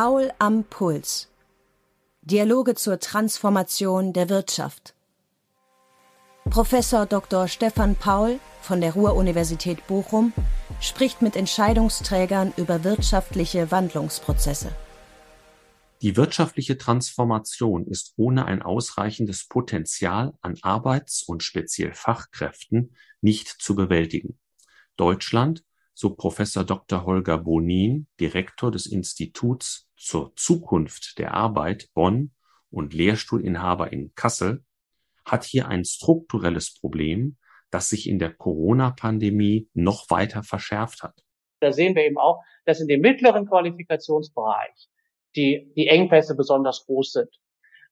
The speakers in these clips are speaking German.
Paul am Puls. Dialoge zur Transformation der Wirtschaft. Professor Dr. Stefan Paul von der Ruhr-Universität Bochum spricht mit Entscheidungsträgern über wirtschaftliche Wandlungsprozesse. Die wirtschaftliche Transformation ist ohne ein ausreichendes Potenzial an Arbeits- und speziell Fachkräften nicht zu bewältigen. Deutschland, so Professor Dr. Holger Bonin, Direktor des Instituts zur Zukunft der Arbeit Bonn und Lehrstuhlinhaber in Kassel, hat hier ein strukturelles Problem, das sich in der Corona-Pandemie noch weiter verschärft hat. Da sehen wir eben auch, dass in dem mittleren Qualifikationsbereich die, die Engpässe besonders groß sind.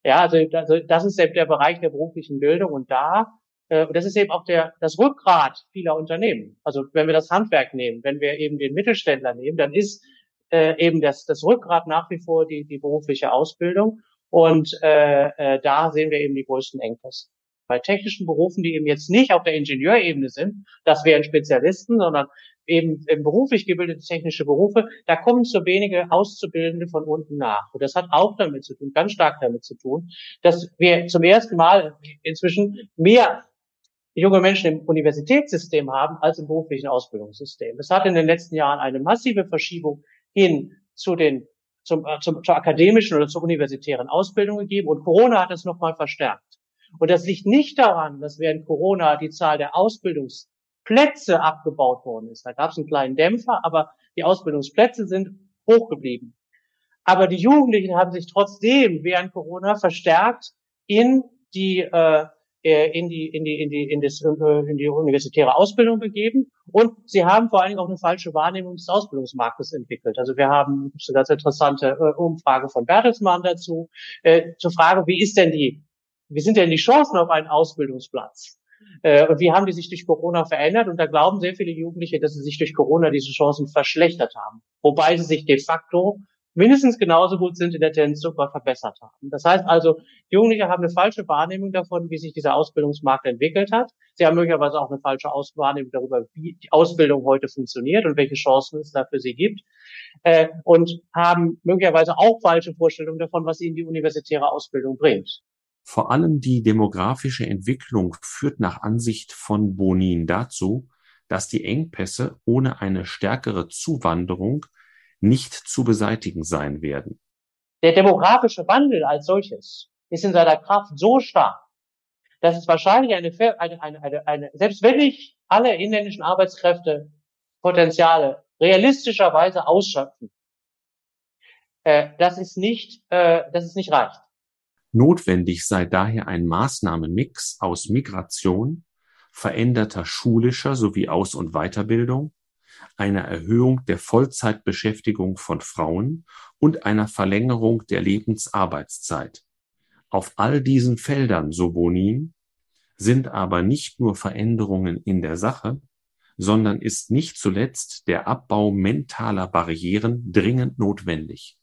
Ja, also, also das ist der, der Bereich der beruflichen Bildung und da, äh, das ist eben auch der, das Rückgrat vieler Unternehmen. Also wenn wir das Handwerk nehmen, wenn wir eben den Mittelständler nehmen, dann ist äh, eben das, das Rückgrat nach wie vor die, die berufliche Ausbildung und äh, äh, da sehen wir eben die größten Engpässe. Bei technischen Berufen, die eben jetzt nicht auf der Ingenieurebene sind, das wären Spezialisten, sondern eben beruflich gebildete technische Berufe, da kommen zu wenige Auszubildende von unten nach. Und das hat auch damit zu tun, ganz stark damit zu tun, dass wir zum ersten Mal inzwischen mehr junge Menschen im Universitätssystem haben als im beruflichen Ausbildungssystem. Es hat in den letzten Jahren eine massive Verschiebung hin zu den zum, äh, zum, zur akademischen oder zur universitären Ausbildung gegeben und Corona hat das nochmal verstärkt. Und das liegt nicht daran, dass während Corona die Zahl der Ausbildungsplätze abgebaut worden ist. Da gab es einen kleinen Dämpfer, aber die Ausbildungsplätze sind hoch geblieben. Aber die Jugendlichen haben sich trotzdem während Corona verstärkt in die äh in die in die in die in, das, äh, in die universitäre Ausbildung begeben und sie haben vor allen Dingen auch eine falsche Wahrnehmung des Ausbildungsmarktes entwickelt. Also wir haben eine ganz interessante äh, Umfrage von Bertelsmann dazu äh, zur Frage, wie ist denn die wie sind denn die Chancen auf einen Ausbildungsplatz? Äh, und wie haben die sich durch Corona verändert? Und da glauben sehr viele Jugendliche, dass sie sich durch Corona diese Chancen verschlechtert haben. Wobei sie sich de facto mindestens genauso gut sind in der Tendenz sogar verbessert haben. Das heißt also, Jugendliche haben eine falsche Wahrnehmung davon, wie sich dieser Ausbildungsmarkt entwickelt hat. Sie haben möglicherweise auch eine falsche Wahrnehmung darüber, wie die Ausbildung heute funktioniert und welche Chancen es da für sie gibt. Äh, und haben möglicherweise auch falsche Vorstellungen davon, was ihnen die universitäre Ausbildung bringt. Vor allem die demografische Entwicklung führt nach Ansicht von Bonin dazu, dass die Engpässe ohne eine stärkere Zuwanderung nicht zu beseitigen sein werden. Der demografische Wandel als solches ist in seiner Kraft so stark, dass es wahrscheinlich eine, eine, eine, eine, eine selbst wenn ich alle inländischen Arbeitskräfte Potenziale realistischerweise ausschöpfen, äh, das ist nicht, äh, das ist nicht reicht. Notwendig sei daher ein Maßnahmenmix aus Migration, veränderter schulischer sowie Aus- und Weiterbildung, einer Erhöhung der Vollzeitbeschäftigung von Frauen und einer Verlängerung der Lebensarbeitszeit. Auf all diesen Feldern, so Bonin, sind aber nicht nur Veränderungen in der Sache, sondern ist nicht zuletzt der Abbau mentaler Barrieren dringend notwendig.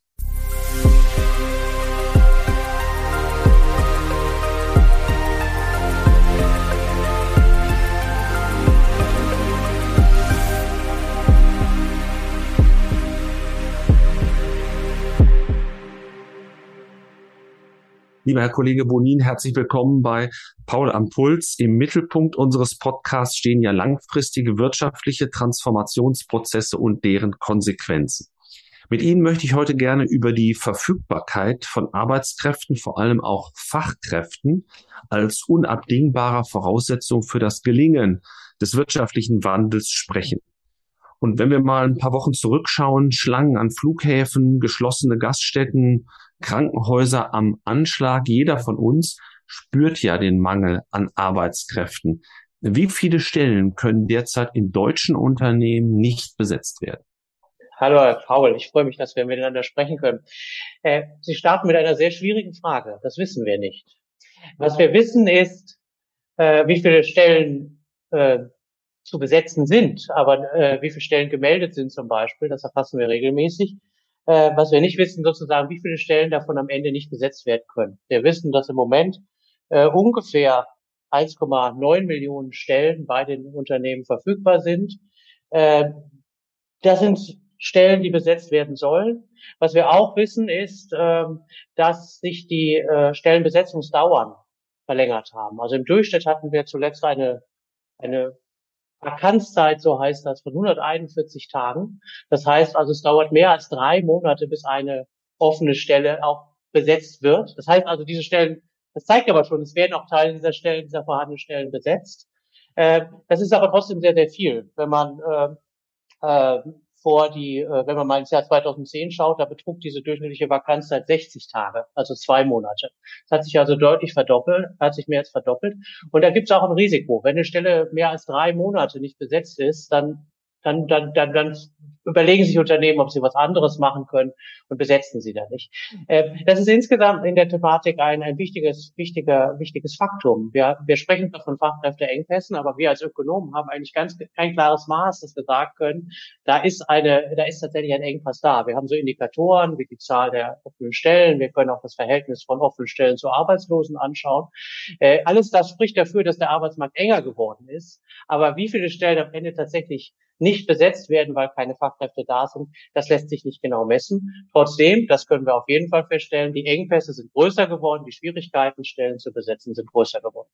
Lieber Herr Kollege Bonin, herzlich willkommen bei Paul am Puls. Im Mittelpunkt unseres Podcasts stehen ja langfristige wirtschaftliche Transformationsprozesse und deren Konsequenzen. Mit Ihnen möchte ich heute gerne über die Verfügbarkeit von Arbeitskräften, vor allem auch Fachkräften, als unabdingbarer Voraussetzung für das Gelingen des wirtschaftlichen Wandels sprechen. Und wenn wir mal ein paar Wochen zurückschauen, Schlangen an Flughäfen, geschlossene Gaststätten, Krankenhäuser am Anschlag. Jeder von uns spürt ja den Mangel an Arbeitskräften. Wie viele Stellen können derzeit in deutschen Unternehmen nicht besetzt werden? Hallo Herr Paul, ich freue mich, dass wir miteinander sprechen können. Äh, Sie starten mit einer sehr schwierigen Frage. Das wissen wir nicht. Was wir wissen ist, äh, wie viele Stellen äh, zu besetzen sind, aber wie viele Stellen gemeldet sind zum Beispiel, das erfassen wir regelmäßig äh, was wir nicht wissen, sozusagen, wie viele Stellen davon am Ende nicht besetzt werden können. Wir wissen, dass im Moment äh, ungefähr 1,9 Millionen Stellen bei den Unternehmen verfügbar sind. Äh, das sind Stellen, die besetzt werden sollen. Was wir auch wissen, ist, ähm, dass sich die äh, Stellenbesetzungsdauern verlängert haben. Also im Durchschnitt hatten wir zuletzt eine, eine Vakanzzeit, so heißt das, von 141 Tagen. Das heißt also, es dauert mehr als drei Monate, bis eine offene Stelle auch besetzt wird. Das heißt also, diese Stellen, das zeigt aber schon, es werden auch Teile dieser Stellen, dieser vorhandenen Stellen besetzt. Äh, das ist aber trotzdem sehr, sehr viel, wenn man äh, äh, vor die, äh, wenn man mal ins Jahr 2010 schaut, da betrug diese durchschnittliche Vakanzzeit 60 Tage, also zwei Monate. Das hat sich also deutlich verdoppelt, hat sich mehr als verdoppelt. Und da gibt es auch ein Risiko. Wenn eine Stelle mehr als drei Monate nicht besetzt ist, dann dann, dann, dann, dann überlegen sich Unternehmen, ob sie was anderes machen können und besetzen sie da nicht. Äh, das ist insgesamt in der Thematik ein, ein wichtiges, wichtiger, wichtiges Faktum. Wir, wir sprechen von Fachkräfteengpässen, aber wir als Ökonomen haben eigentlich ganz kein klares Maß, dass wir sagen können, da ist eine, da ist tatsächlich ein Engpass da. Wir haben so Indikatoren wie die Zahl der offenen Stellen. Wir können auch das Verhältnis von offenen Stellen zu Arbeitslosen anschauen. Äh, alles das spricht dafür, dass der Arbeitsmarkt enger geworden ist. Aber wie viele Stellen am Ende tatsächlich nicht besetzt werden, weil keine Fachkräfte da sind. Das lässt sich nicht genau messen. Trotzdem, das können wir auf jeden Fall feststellen, die Engpässe sind größer geworden, die Schwierigkeiten, Stellen zu besetzen, sind größer geworden.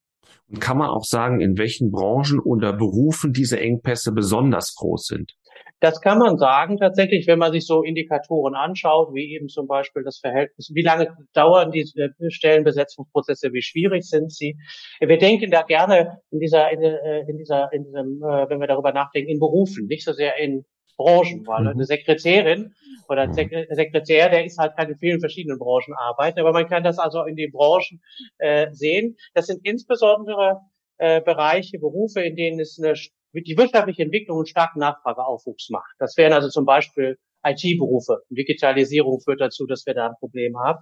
Und kann man auch sagen, in welchen Branchen oder Berufen diese Engpässe besonders groß sind? Das kann man sagen tatsächlich, wenn man sich so Indikatoren anschaut, wie eben zum Beispiel das Verhältnis, wie lange dauern die äh, Stellenbesetzungsprozesse, wie schwierig sind sie. Wir denken da gerne in dieser, in, äh, in dieser, in diesem, äh, wenn wir darüber nachdenken, in Berufen, nicht so sehr in Branchen, weil eine mhm. Sekretärin oder ein Sekretär, der ist halt keine vielen verschiedenen Branchen arbeiten, aber man kann das also in den Branchen äh, sehen. Das sind insbesondere äh, Bereiche, Berufe, in denen es eine die wirtschaftliche Entwicklung einen starken Nachfrageaufwuchs macht. Das wären also zum Beispiel IT-Berufe. Digitalisierung führt dazu, dass wir da ein Problem haben.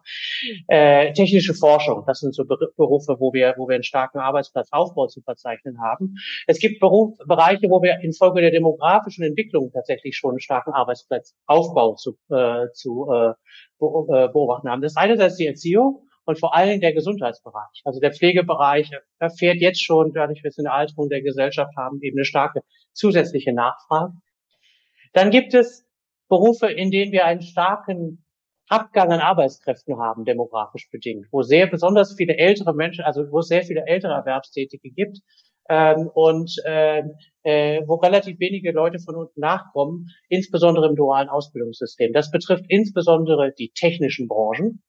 Äh, technische Forschung, das sind so Berufe, wo wir, wo wir einen starken Arbeitsplatzaufbau zu verzeichnen haben. Es gibt Beruf, Bereiche, wo wir infolge der demografischen Entwicklung tatsächlich schon einen starken Arbeitsplatzaufbau zu, äh, zu äh, äh beobachten haben. Das ist die Erziehung und vor allem der Gesundheitsbereich. Also der Pflegebereich erfährt jetzt schon, dadurch, dass wir eine Alterung der Gesellschaft haben, eben eine starke zusätzliche Nachfrage. Dann gibt es Berufe, in denen wir einen starken Abgang an Arbeitskräften haben, demografisch bedingt, wo sehr besonders viele ältere Menschen, also wo es sehr viele ältere Erwerbstätige gibt ähm, und äh, äh, wo relativ wenige Leute von unten nachkommen, insbesondere im dualen Ausbildungssystem. Das betrifft insbesondere die technischen Branchen,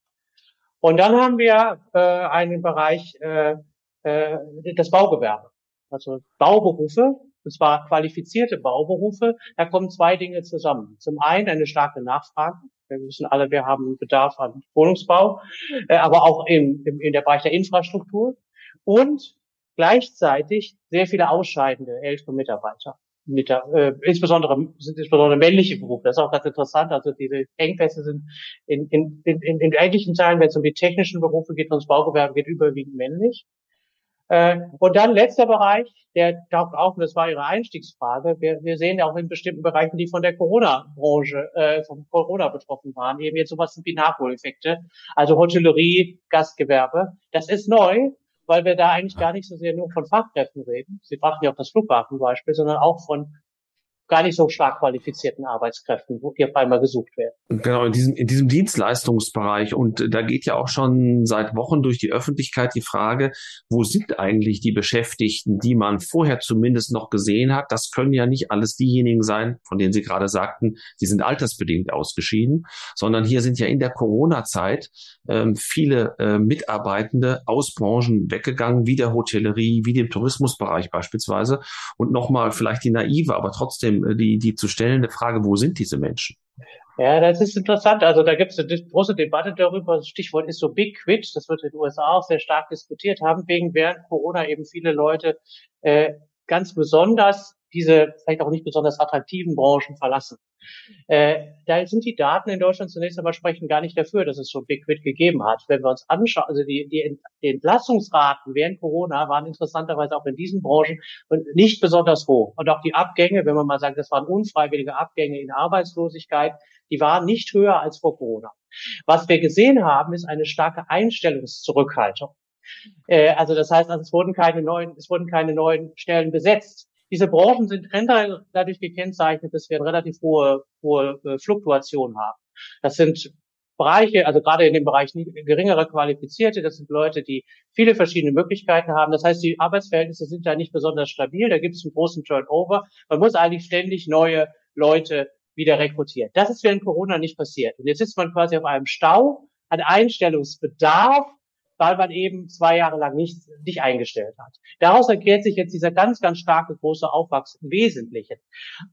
und dann haben wir äh, einen Bereich, äh, äh, das Baugewerbe, also Bauberufe, und zwar qualifizierte Bauberufe. Da kommen zwei Dinge zusammen. Zum einen eine starke Nachfrage. Wir wissen alle, wir haben Bedarf an Wohnungsbau, äh, aber auch im, im, in der Bereich der Infrastruktur. Und gleichzeitig sehr viele ausscheidende ältere Mitarbeiter mit der, äh, insbesondere sind insbesondere männliche Berufe. Das ist auch ganz interessant. Also diese Engpässe sind in, in, in, in in ähnlichen Teilen, wenn es um die technischen Berufe geht, das Baugewerbe geht, überwiegend männlich. Äh, und dann letzter Bereich, der taucht auch, und das war Ihre Einstiegsfrage, wir, wir sehen ja auch in bestimmten Bereichen, die von der Corona-Branche, äh, von Corona betroffen waren, eben jetzt sowas wie Nachholeffekte, also Hotellerie, Gastgewerbe. Das ist neu, weil wir da eigentlich gar nicht so sehr nur von Fachkräften reden. Sie brachten ja auch das Flughafenbeispiel, sondern auch von gar nicht so stark qualifizierten Arbeitskräften, wo die auf einmal gesucht werden. Genau, in diesem, in diesem Dienstleistungsbereich. Und da geht ja auch schon seit Wochen durch die Öffentlichkeit die Frage, wo sind eigentlich die Beschäftigten, die man vorher zumindest noch gesehen hat? Das können ja nicht alles diejenigen sein, von denen Sie gerade sagten, sie sind altersbedingt ausgeschieden, sondern hier sind ja in der Corona-Zeit ähm, viele äh, Mitarbeitende aus Branchen weggegangen, wie der Hotellerie, wie dem Tourismusbereich beispielsweise. Und nochmal vielleicht die naive, aber trotzdem äh, die, die zu stellende Frage, wo sind diese Menschen? Ja, das ist interessant. Also da gibt es eine große Debatte darüber. Das Stichwort ist so Big Quit. Das wird in den USA auch sehr stark diskutiert haben, wegen während Corona eben viele Leute äh, ganz besonders diese vielleicht auch nicht besonders attraktiven Branchen verlassen. Äh, da sind die Daten in Deutschland zunächst einmal sprechen gar nicht dafür, dass es so Big Quit gegeben hat. Wenn wir uns anschauen, also die, die, die Entlassungsraten während Corona waren interessanterweise auch in diesen Branchen nicht besonders hoch. Und auch die Abgänge, wenn man mal sagt, das waren unfreiwillige Abgänge in Arbeitslosigkeit, die waren nicht höher als vor Corona. Was wir gesehen haben, ist eine starke Einstellungszurückhaltung. Äh, also das heißt, also es wurden keine neuen, es wurden keine neuen Stellen besetzt diese Branchen sind dadurch gekennzeichnet, dass wir eine relativ hohe, hohe äh, Fluktuation haben. Das sind Bereiche, also gerade in dem Bereich geringere Qualifizierte, das sind Leute, die viele verschiedene Möglichkeiten haben. Das heißt, die Arbeitsverhältnisse sind da nicht besonders stabil, da gibt es einen großen Turnover. Man muss eigentlich ständig neue Leute wieder rekrutieren. Das ist während Corona nicht passiert. Und jetzt sitzt man quasi auf einem Stau an Einstellungsbedarf, weil man eben zwei Jahre lang nicht, nicht eingestellt hat. Daraus erklärt sich jetzt dieser ganz, ganz starke große Aufwachs im Wesentlichen.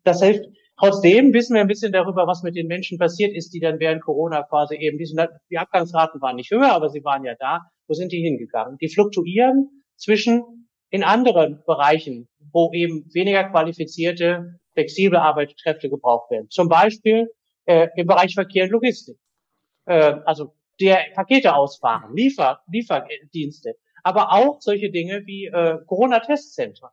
Das hilft, Trotzdem wissen wir ein bisschen darüber, was mit den Menschen passiert ist, die dann während Corona quasi eben, die, sind, die Abgangsraten waren nicht höher, aber sie waren ja da. Wo sind die hingegangen? Die fluktuieren zwischen in anderen Bereichen, wo eben weniger qualifizierte, flexible Arbeitskräfte gebraucht werden. Zum Beispiel äh, im Bereich Verkehr und Logistik. Äh, also der Pakete ausfahren, Liefer, Lieferdienste, aber auch solche Dinge wie äh, Corona-Testzentren.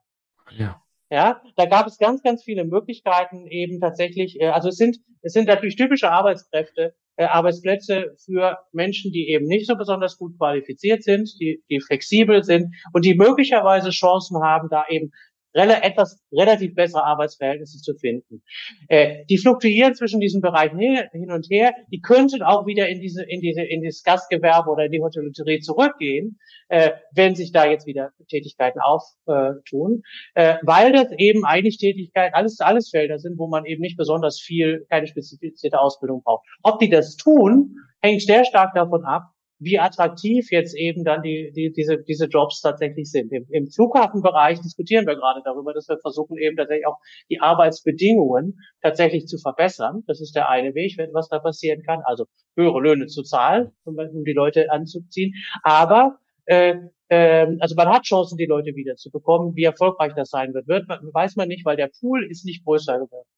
Ja. Ja, da gab es ganz, ganz viele Möglichkeiten eben tatsächlich. Äh, also es sind, es sind natürlich typische Arbeitskräfte, äh, Arbeitsplätze für Menschen, die eben nicht so besonders gut qualifiziert sind, die, die flexibel sind und die möglicherweise Chancen haben, da eben etwas relativ bessere Arbeitsverhältnisse zu finden. Äh, die fluktuieren zwischen diesen Bereichen hin und her. Die könnten auch wieder in diese, in diese, in das Gastgewerbe oder in die Hotellerie zurückgehen, äh, wenn sich da jetzt wieder Tätigkeiten auftun, äh, weil das eben eigentlich Tätigkeiten, alles, alles Felder sind, wo man eben nicht besonders viel, keine spezifizierte Ausbildung braucht. Ob die das tun, hängt sehr stark davon ab, wie attraktiv jetzt eben dann die, die, diese, diese Jobs tatsächlich sind. Im, Im Flughafenbereich diskutieren wir gerade darüber, dass wir versuchen eben tatsächlich auch die Arbeitsbedingungen tatsächlich zu verbessern. Das ist der eine Weg, was da passieren kann. Also höhere Löhne zu zahlen, um die Leute anzuziehen. Aber äh, ähm, also man hat Chancen, die Leute wieder zu bekommen. Wie erfolgreich das sein wird, wird weiß man nicht, weil der Pool ist nicht größer geworden.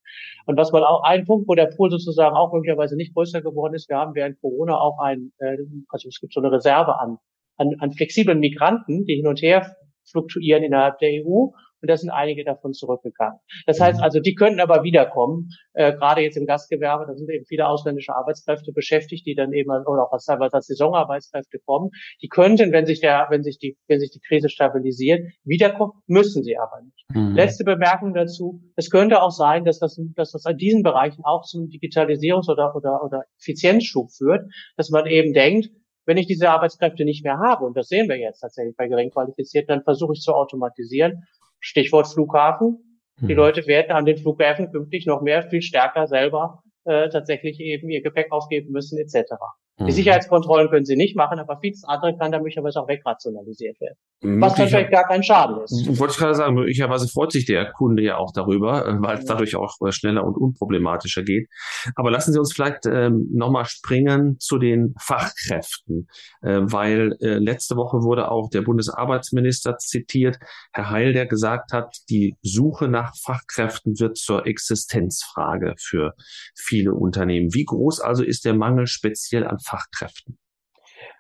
Und was man auch, ein Punkt, wo der Pool sozusagen auch möglicherweise nicht größer geworden ist, wir haben während Corona auch ein, äh, also es gibt so eine Reserve an, an, an flexiblen Migranten, die hin und her fluktuieren innerhalb der EU und da sind einige davon zurückgegangen. Das heißt mhm. also, die könnten aber wiederkommen, äh, gerade jetzt im Gastgewerbe, da sind eben viele ausländische Arbeitskräfte beschäftigt, die dann eben oder auch als teilweise als Saisonarbeitskräfte kommen. Die könnten, wenn sich der, wenn sich die, wenn sich die Krise stabilisiert, wiederkommen, müssen sie aber nicht. Mhm. Letzte Bemerkung dazu: Es könnte auch sein, dass das, dass das an diesen Bereichen auch zum Digitalisierungs- oder oder oder Effizienzschub führt, dass man eben denkt, wenn ich diese Arbeitskräfte nicht mehr habe, und das sehen wir jetzt tatsächlich bei geringqualifizierten, dann versuche ich zu automatisieren Stichwort Flughafen. Die mhm. Leute werden an den Flughäfen künftig noch mehr, viel stärker selber äh, tatsächlich eben ihr Gepäck aufgeben müssen etc. Die mhm. Sicherheitskontrollen können sie nicht machen, aber vieles andere kann da möglicherweise auch wegrationalisiert werden. Was natürlich gar kein Schaden ist. Wollte ich gerade sagen, möglicherweise freut sich der Kunde ja auch darüber, äh, weil es dadurch auch äh, schneller und unproblematischer geht. Aber lassen Sie uns vielleicht ähm, nochmal springen zu den Fachkräften, äh, weil äh, letzte Woche wurde auch der Bundesarbeitsminister zitiert, Herr Heil, der gesagt hat, die Suche nach Fachkräften wird zur Existenzfrage für viele Unternehmen. Wie groß also ist der Mangel speziell an Fachkräften?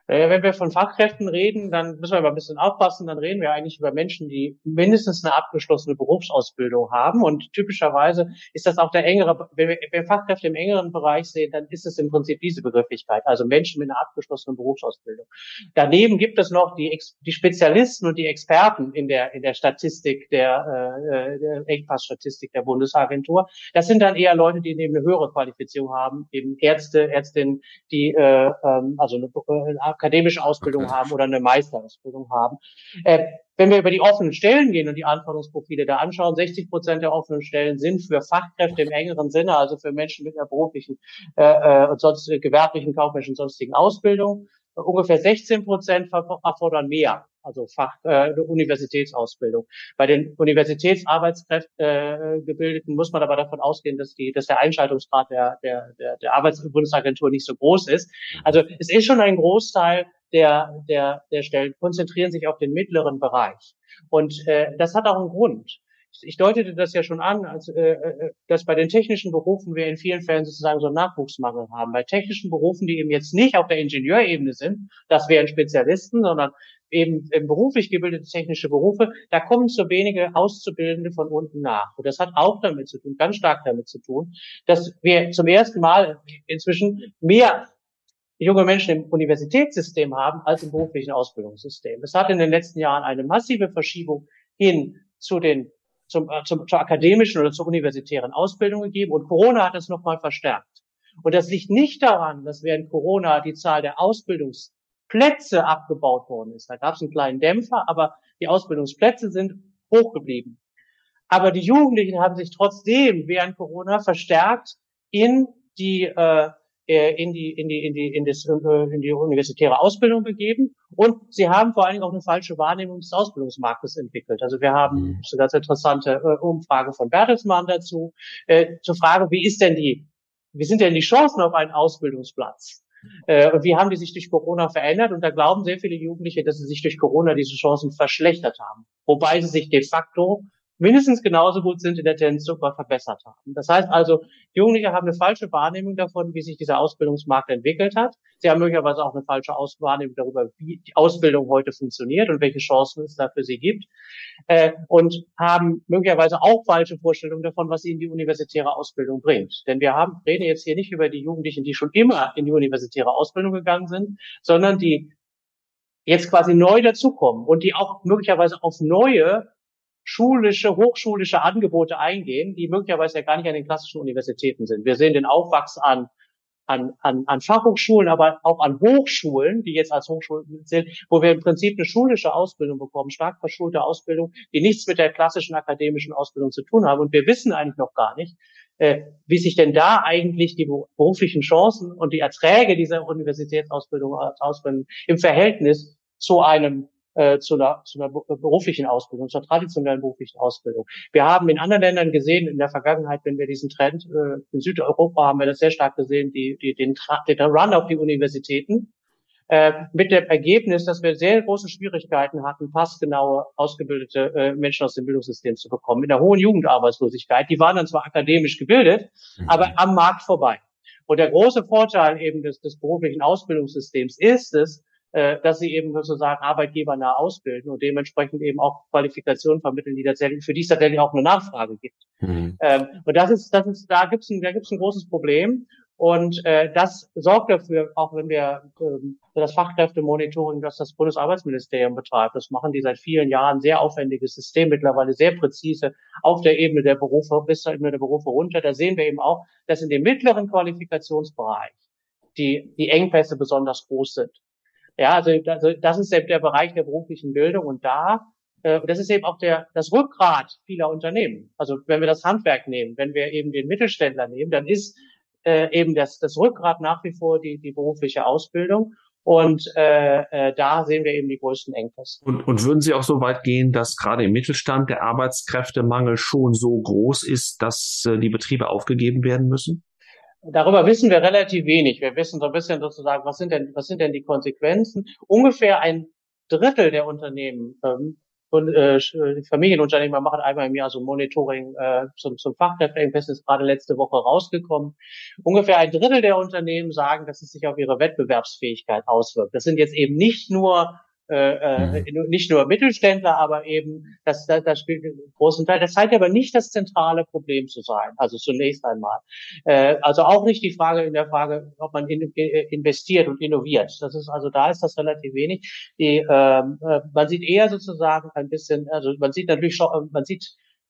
Äh, wenn wir von Fachkräften reden, dann müssen wir mal ein bisschen aufpassen. Dann reden wir eigentlich über Menschen, die mindestens eine abgeschlossene Berufsausbildung haben. Und typischerweise ist das auch der engere, wenn wir, wenn Fachkräfte im engeren Bereich sehen, dann ist es im Prinzip diese Begrifflichkeit, also Menschen mit einer abgeschlossenen Berufsausbildung. Daneben gibt es noch die, die Spezialisten und die Experten in der, in der Statistik der, äh, der Engpassstatistik der Bundesagentur. Das sind dann eher Leute, die eben eine höhere Qualifizierung haben, eben Ärzte, Ärztinnen, die äh, ähm, also eine, eine akademische Ausbildung okay. haben oder eine Meisterausbildung haben. Äh, wenn wir über die offenen Stellen gehen und die Anforderungsprofile da anschauen, 60 Prozent der offenen Stellen sind für Fachkräfte im engeren Sinne, also für Menschen mit einer beruflichen äh, äh und sonst äh, gewerblichen, kaufmännischen und sonstigen Ausbildung. Ungefähr 16 Prozent erfordern mehr also Fach äh, Universitätsausbildung. Bei den Universitätsarbeitskräften äh, gebildeten muss man aber davon ausgehen, dass die, dass der Einschaltungsgrad der der der, der Arbeitsbundesagentur nicht so groß ist. Also es ist schon ein Großteil der der der Stellen konzentrieren sich auf den mittleren Bereich und äh, das hat auch einen Grund ich deutete das ja schon an, als, äh, äh, dass bei den technischen Berufen wir in vielen Fällen sozusagen so einen Nachwuchsmangel haben. Bei technischen Berufen, die eben jetzt nicht auf der Ingenieurebene sind, das wären Spezialisten, sondern eben beruflich gebildete technische Berufe, da kommen zu wenige Auszubildende von unten nach. Und das hat auch damit zu tun, ganz stark damit zu tun, dass wir zum ersten Mal inzwischen mehr junge Menschen im Universitätssystem haben als im beruflichen Ausbildungssystem. Es hat in den letzten Jahren eine massive Verschiebung hin zu den zum, äh, zum, zur akademischen oder zur universitären Ausbildung gegeben und Corona hat das nochmal verstärkt. Und das liegt nicht daran, dass während Corona die Zahl der Ausbildungsplätze abgebaut worden ist. Da gab es einen kleinen Dämpfer, aber die Ausbildungsplätze sind hoch geblieben. Aber die Jugendlichen haben sich trotzdem während Corona verstärkt in die äh, in die in die in die in, das, äh, in die universitäre Ausbildung begeben und sie haben vor allen Dingen auch eine falsche Wahrnehmung des Ausbildungsmarktes entwickelt. Also wir haben mhm. eine ganz interessante äh, Umfrage von Bertelsmann dazu äh, zur Frage, wie ist denn die wie sind denn die Chancen auf einen Ausbildungsplatz? Äh, und wie haben die sich durch Corona verändert? Und da glauben sehr viele Jugendliche, dass sie sich durch Corona diese Chancen verschlechtert haben. Wobei sie sich de facto mindestens genauso gut sind in der Tendenz sogar verbessert haben. Das heißt also, Jugendliche haben eine falsche Wahrnehmung davon, wie sich dieser Ausbildungsmarkt entwickelt hat. Sie haben möglicherweise auch eine falsche Wahrnehmung darüber, wie die Ausbildung heute funktioniert und welche Chancen es da für sie gibt. Äh, und haben möglicherweise auch falsche Vorstellungen davon, was ihnen die universitäre Ausbildung bringt. Denn wir haben, reden jetzt hier nicht über die Jugendlichen, die schon immer in die universitäre Ausbildung gegangen sind, sondern die jetzt quasi neu dazukommen und die auch möglicherweise auf neue schulische, hochschulische Angebote eingehen, die möglicherweise ja gar nicht an den klassischen Universitäten sind. Wir sehen den Aufwachs an, an, an, an Fachhochschulen, aber auch an Hochschulen, die jetzt als Hochschulen sind, wo wir im Prinzip eine schulische Ausbildung bekommen, stark verschulte Ausbildung, die nichts mit der klassischen akademischen Ausbildung zu tun haben. Und wir wissen eigentlich noch gar nicht, äh, wie sich denn da eigentlich die beruflichen Chancen und die Erträge dieser Universitätsausbildung Ausbildung im Verhältnis zu einem äh, zu, einer, zu einer beruflichen Ausbildung, zur traditionellen beruflichen Ausbildung. Wir haben in anderen Ländern gesehen, in der Vergangenheit, wenn wir diesen Trend, äh, in Südeuropa haben wir das sehr stark gesehen, die, die, den, den Run auf die Universitäten, äh, mit dem Ergebnis, dass wir sehr große Schwierigkeiten hatten, passgenaue, ausgebildete äh, Menschen aus dem Bildungssystem zu bekommen. In der hohen Jugendarbeitslosigkeit, die waren dann zwar akademisch gebildet, mhm. aber am Markt vorbei. Und der große Vorteil eben des, des beruflichen Ausbildungssystems ist es, äh, dass sie eben sozusagen arbeitgebernah ausbilden und dementsprechend eben auch Qualifikationen vermitteln, die tatsächlich, für die es tatsächlich auch eine Nachfrage gibt. Mhm. Ähm, und das ist, das ist, da gibt es ein, da gibt's ein großes Problem. Und äh, das sorgt dafür, auch wenn wir ähm, das Fachkräftemonitoring, das das Bundesarbeitsministerium betreibt, das machen die seit vielen Jahren, sehr aufwendiges System, mittlerweile sehr präzise auf der Ebene der Berufe, bis zur Ebene der Berufe runter. Da sehen wir eben auch, dass in dem mittleren Qualifikationsbereich die, die Engpässe besonders groß sind. Ja, also, also das ist der Bereich der beruflichen Bildung und da, äh, das ist eben auch der, das Rückgrat vieler Unternehmen. Also wenn wir das Handwerk nehmen, wenn wir eben den Mittelständler nehmen, dann ist äh, eben das, das Rückgrat nach wie vor die, die berufliche Ausbildung. Und äh, äh, da sehen wir eben die größten Engpässe. Und, und würden Sie auch so weit gehen, dass gerade im Mittelstand der Arbeitskräftemangel schon so groß ist, dass äh, die Betriebe aufgegeben werden müssen? Darüber wissen wir relativ wenig. Wir wissen so ein bisschen sozusagen, was sind denn, was sind denn die Konsequenzen? Ungefähr ein Drittel der Unternehmen ähm, und äh, Familienunternehmer machen einmal im Jahr so Monitoring äh, zum, zum Fachkräfteengpass ist gerade letzte Woche rausgekommen. Ungefähr ein Drittel der Unternehmen sagen, dass es sich auf ihre Wettbewerbsfähigkeit auswirkt. Das sind jetzt eben nicht nur äh, äh, mhm. nicht nur Mittelständler, aber eben das, das, das spielt einen großen Teil. Das scheint aber nicht das zentrale Problem zu sein. Also zunächst einmal. Äh, also auch nicht die Frage in der Frage, ob man in, äh, investiert und innoviert. Das ist also da ist das relativ wenig. Die, ähm, äh, man sieht eher sozusagen ein bisschen, also man sieht natürlich schon, man sieht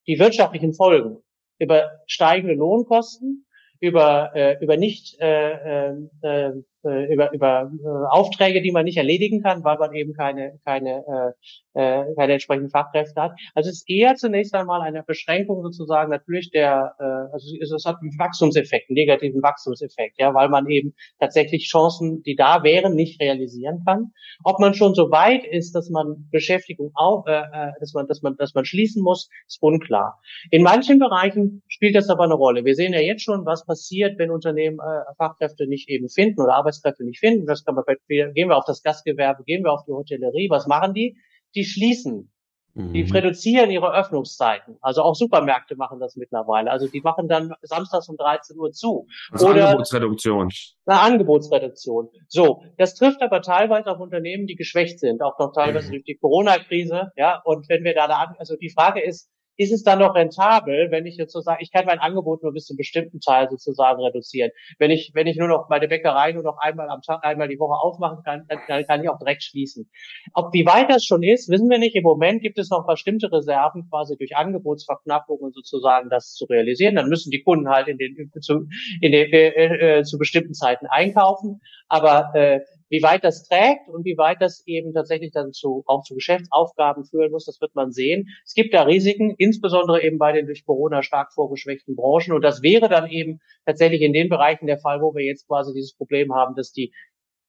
die wirtschaftlichen Folgen über steigende Lohnkosten, über äh, über nicht äh, äh, äh über, über äh, Aufträge, die man nicht erledigen kann, weil man eben keine, keine, äh, äh, keine entsprechenden Fachkräfte hat. Also es ist eher zunächst einmal eine Beschränkung sozusagen natürlich der, äh, also es hat einen Wachstumseffekt, einen negativen Wachstumseffekt, ja, weil man eben tatsächlich Chancen, die da wären, nicht realisieren kann. Ob man schon so weit ist, dass man Beschäftigung auch, äh, äh dass man, dass man, dass man schließen muss, ist unklar. In manchen Bereichen spielt das aber eine Rolle. Wir sehen ja jetzt schon, was passiert, wenn Unternehmen äh, Fachkräfte nicht eben finden oder Arbeits Arbeitskräfte nicht finden, das kann man, gehen wir auf das Gastgewerbe, gehen wir auf die Hotellerie, was machen die? Die schließen. Die mhm. reduzieren ihre Öffnungszeiten. Also auch Supermärkte machen das mittlerweile. Also die machen dann samstags um 13 Uhr zu. Also Oder Angebotsreduktion. Eine Angebotsreduktion. So, das trifft aber teilweise auf Unternehmen, die geschwächt sind, auch noch teilweise mhm. durch die Corona-Krise. Ja, und wenn wir da, also die Frage ist, ist es dann noch rentabel, wenn ich jetzt sozusagen, ich kann mein Angebot nur bis zu einem bestimmten Teil sozusagen reduzieren. Wenn ich, wenn ich nur noch meine Bäckerei nur noch einmal am Tag, einmal die Woche aufmachen kann, dann, dann kann ich auch direkt schließen. Ob wie weit das schon ist, wissen wir nicht. Im Moment gibt es noch bestimmte Reserven, quasi durch Angebotsverknappungen sozusagen das zu realisieren. Dann müssen die Kunden halt in den, zu, in den, äh, äh, zu bestimmten Zeiten einkaufen. Aber äh, wie weit das trägt und wie weit das eben tatsächlich dann zu, auch zu Geschäftsaufgaben führen muss, das wird man sehen. Es gibt da Risiken, insbesondere eben bei den durch Corona stark vorgeschwächten Branchen. Und das wäre dann eben tatsächlich in den Bereichen der Fall, wo wir jetzt quasi dieses Problem haben, dass die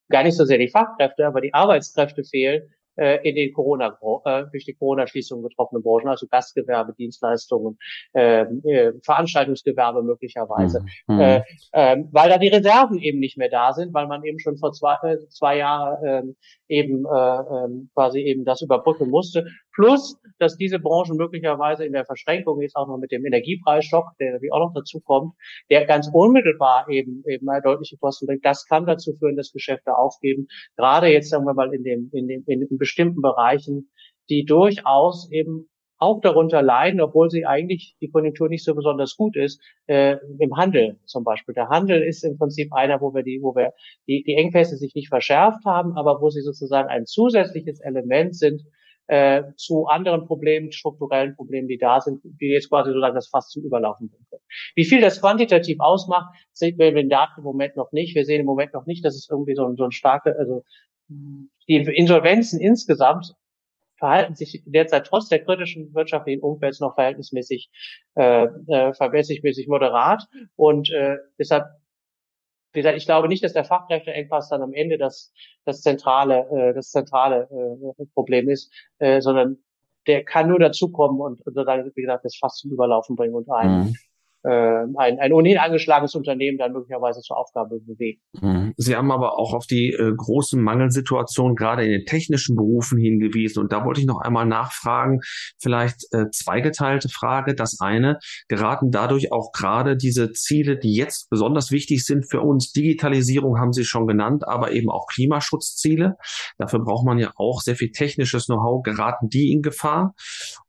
gar nicht so sehr die Fachkräfte, aber die Arbeitskräfte fehlen, äh, in den Corona, äh, durch die Corona-Schließung betroffenen Branchen, also Gastgewerbe, Dienstleistungen, äh, äh, Veranstaltungsgewerbe möglicherweise, mhm. äh, äh, weil da die Reserven eben nicht mehr da sind, weil man eben schon vor zwei, äh, zwei Jahren äh, eben äh, äh, quasi eben das überbrücken musste. Plus, dass diese Branchen möglicherweise in der Verschränkung jetzt auch noch mit dem Energiepreisschock, der natürlich auch noch dazu kommt, der ganz unmittelbar eben eben deutliche Kosten bringt. Das kann dazu führen, dass Geschäfte aufgeben. Gerade jetzt sagen wir mal in dem in dem in bestimmten Bereichen, die durchaus eben auch darunter leiden, obwohl sie eigentlich die Konjunktur nicht so besonders gut ist, äh, im Handel zum Beispiel. Der Handel ist im Prinzip einer, wo wir die, wo wir die, die Engpässe sich nicht verschärft haben, aber wo sie sozusagen ein zusätzliches Element sind äh, zu anderen Problemen, strukturellen Problemen, die da sind, die jetzt quasi sozusagen das fast zum Überlaufen bringen können. Wie viel das quantitativ ausmacht, sehen wir in Daten im Moment noch nicht. Wir sehen im Moment noch nicht, dass es irgendwie so ein, so ein starke, also die Insolvenzen insgesamt verhalten sich derzeit trotz der kritischen wirtschaftlichen Umfelds noch verhältnismäßig äh, äh, verhältnismäßig moderat und äh, deshalb wie gesagt, ich glaube nicht, dass der Fachkräfteengpass dann am Ende das das zentrale äh, das zentrale äh, Problem ist, äh, sondern der kann nur dazukommen und, und dann, wie gesagt, das fast zum Überlaufen bringen und ein mhm ein, ein ohnehin angeschlagenes Unternehmen dann möglicherweise zur Aufgabe bewegt. Mhm. Sie haben aber auch auf die äh, großen Mangelsituationen gerade in den technischen Berufen hingewiesen. Und da wollte ich noch einmal nachfragen, vielleicht äh, zweigeteilte Frage. Das eine, geraten dadurch auch gerade diese Ziele, die jetzt besonders wichtig sind für uns, Digitalisierung haben Sie schon genannt, aber eben auch Klimaschutzziele. Dafür braucht man ja auch sehr viel technisches Know-how. Geraten die in Gefahr?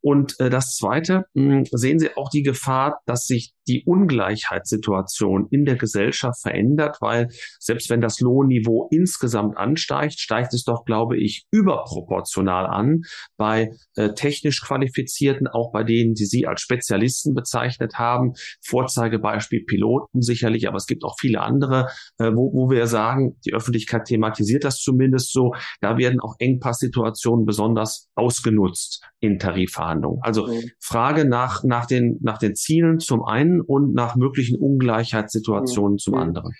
Und äh, das zweite, mh, sehen Sie auch die Gefahr, dass sich die Ungleichheitssituation in der Gesellschaft verändert, weil selbst wenn das Lohnniveau insgesamt ansteigt, steigt es doch, glaube ich, überproportional an bei äh, technisch Qualifizierten, auch bei denen, die Sie als Spezialisten bezeichnet haben. Vorzeigebeispiel Piloten sicherlich, aber es gibt auch viele andere, äh, wo, wo wir sagen, die Öffentlichkeit thematisiert das zumindest so, da werden auch Engpasssituationen besonders ausgenutzt in Tarifverhandlungen. Also mhm. Frage nach, nach, den, nach den Zielen zum einen und nach möglichen Ungleichheitssituationen zum mhm. anderen?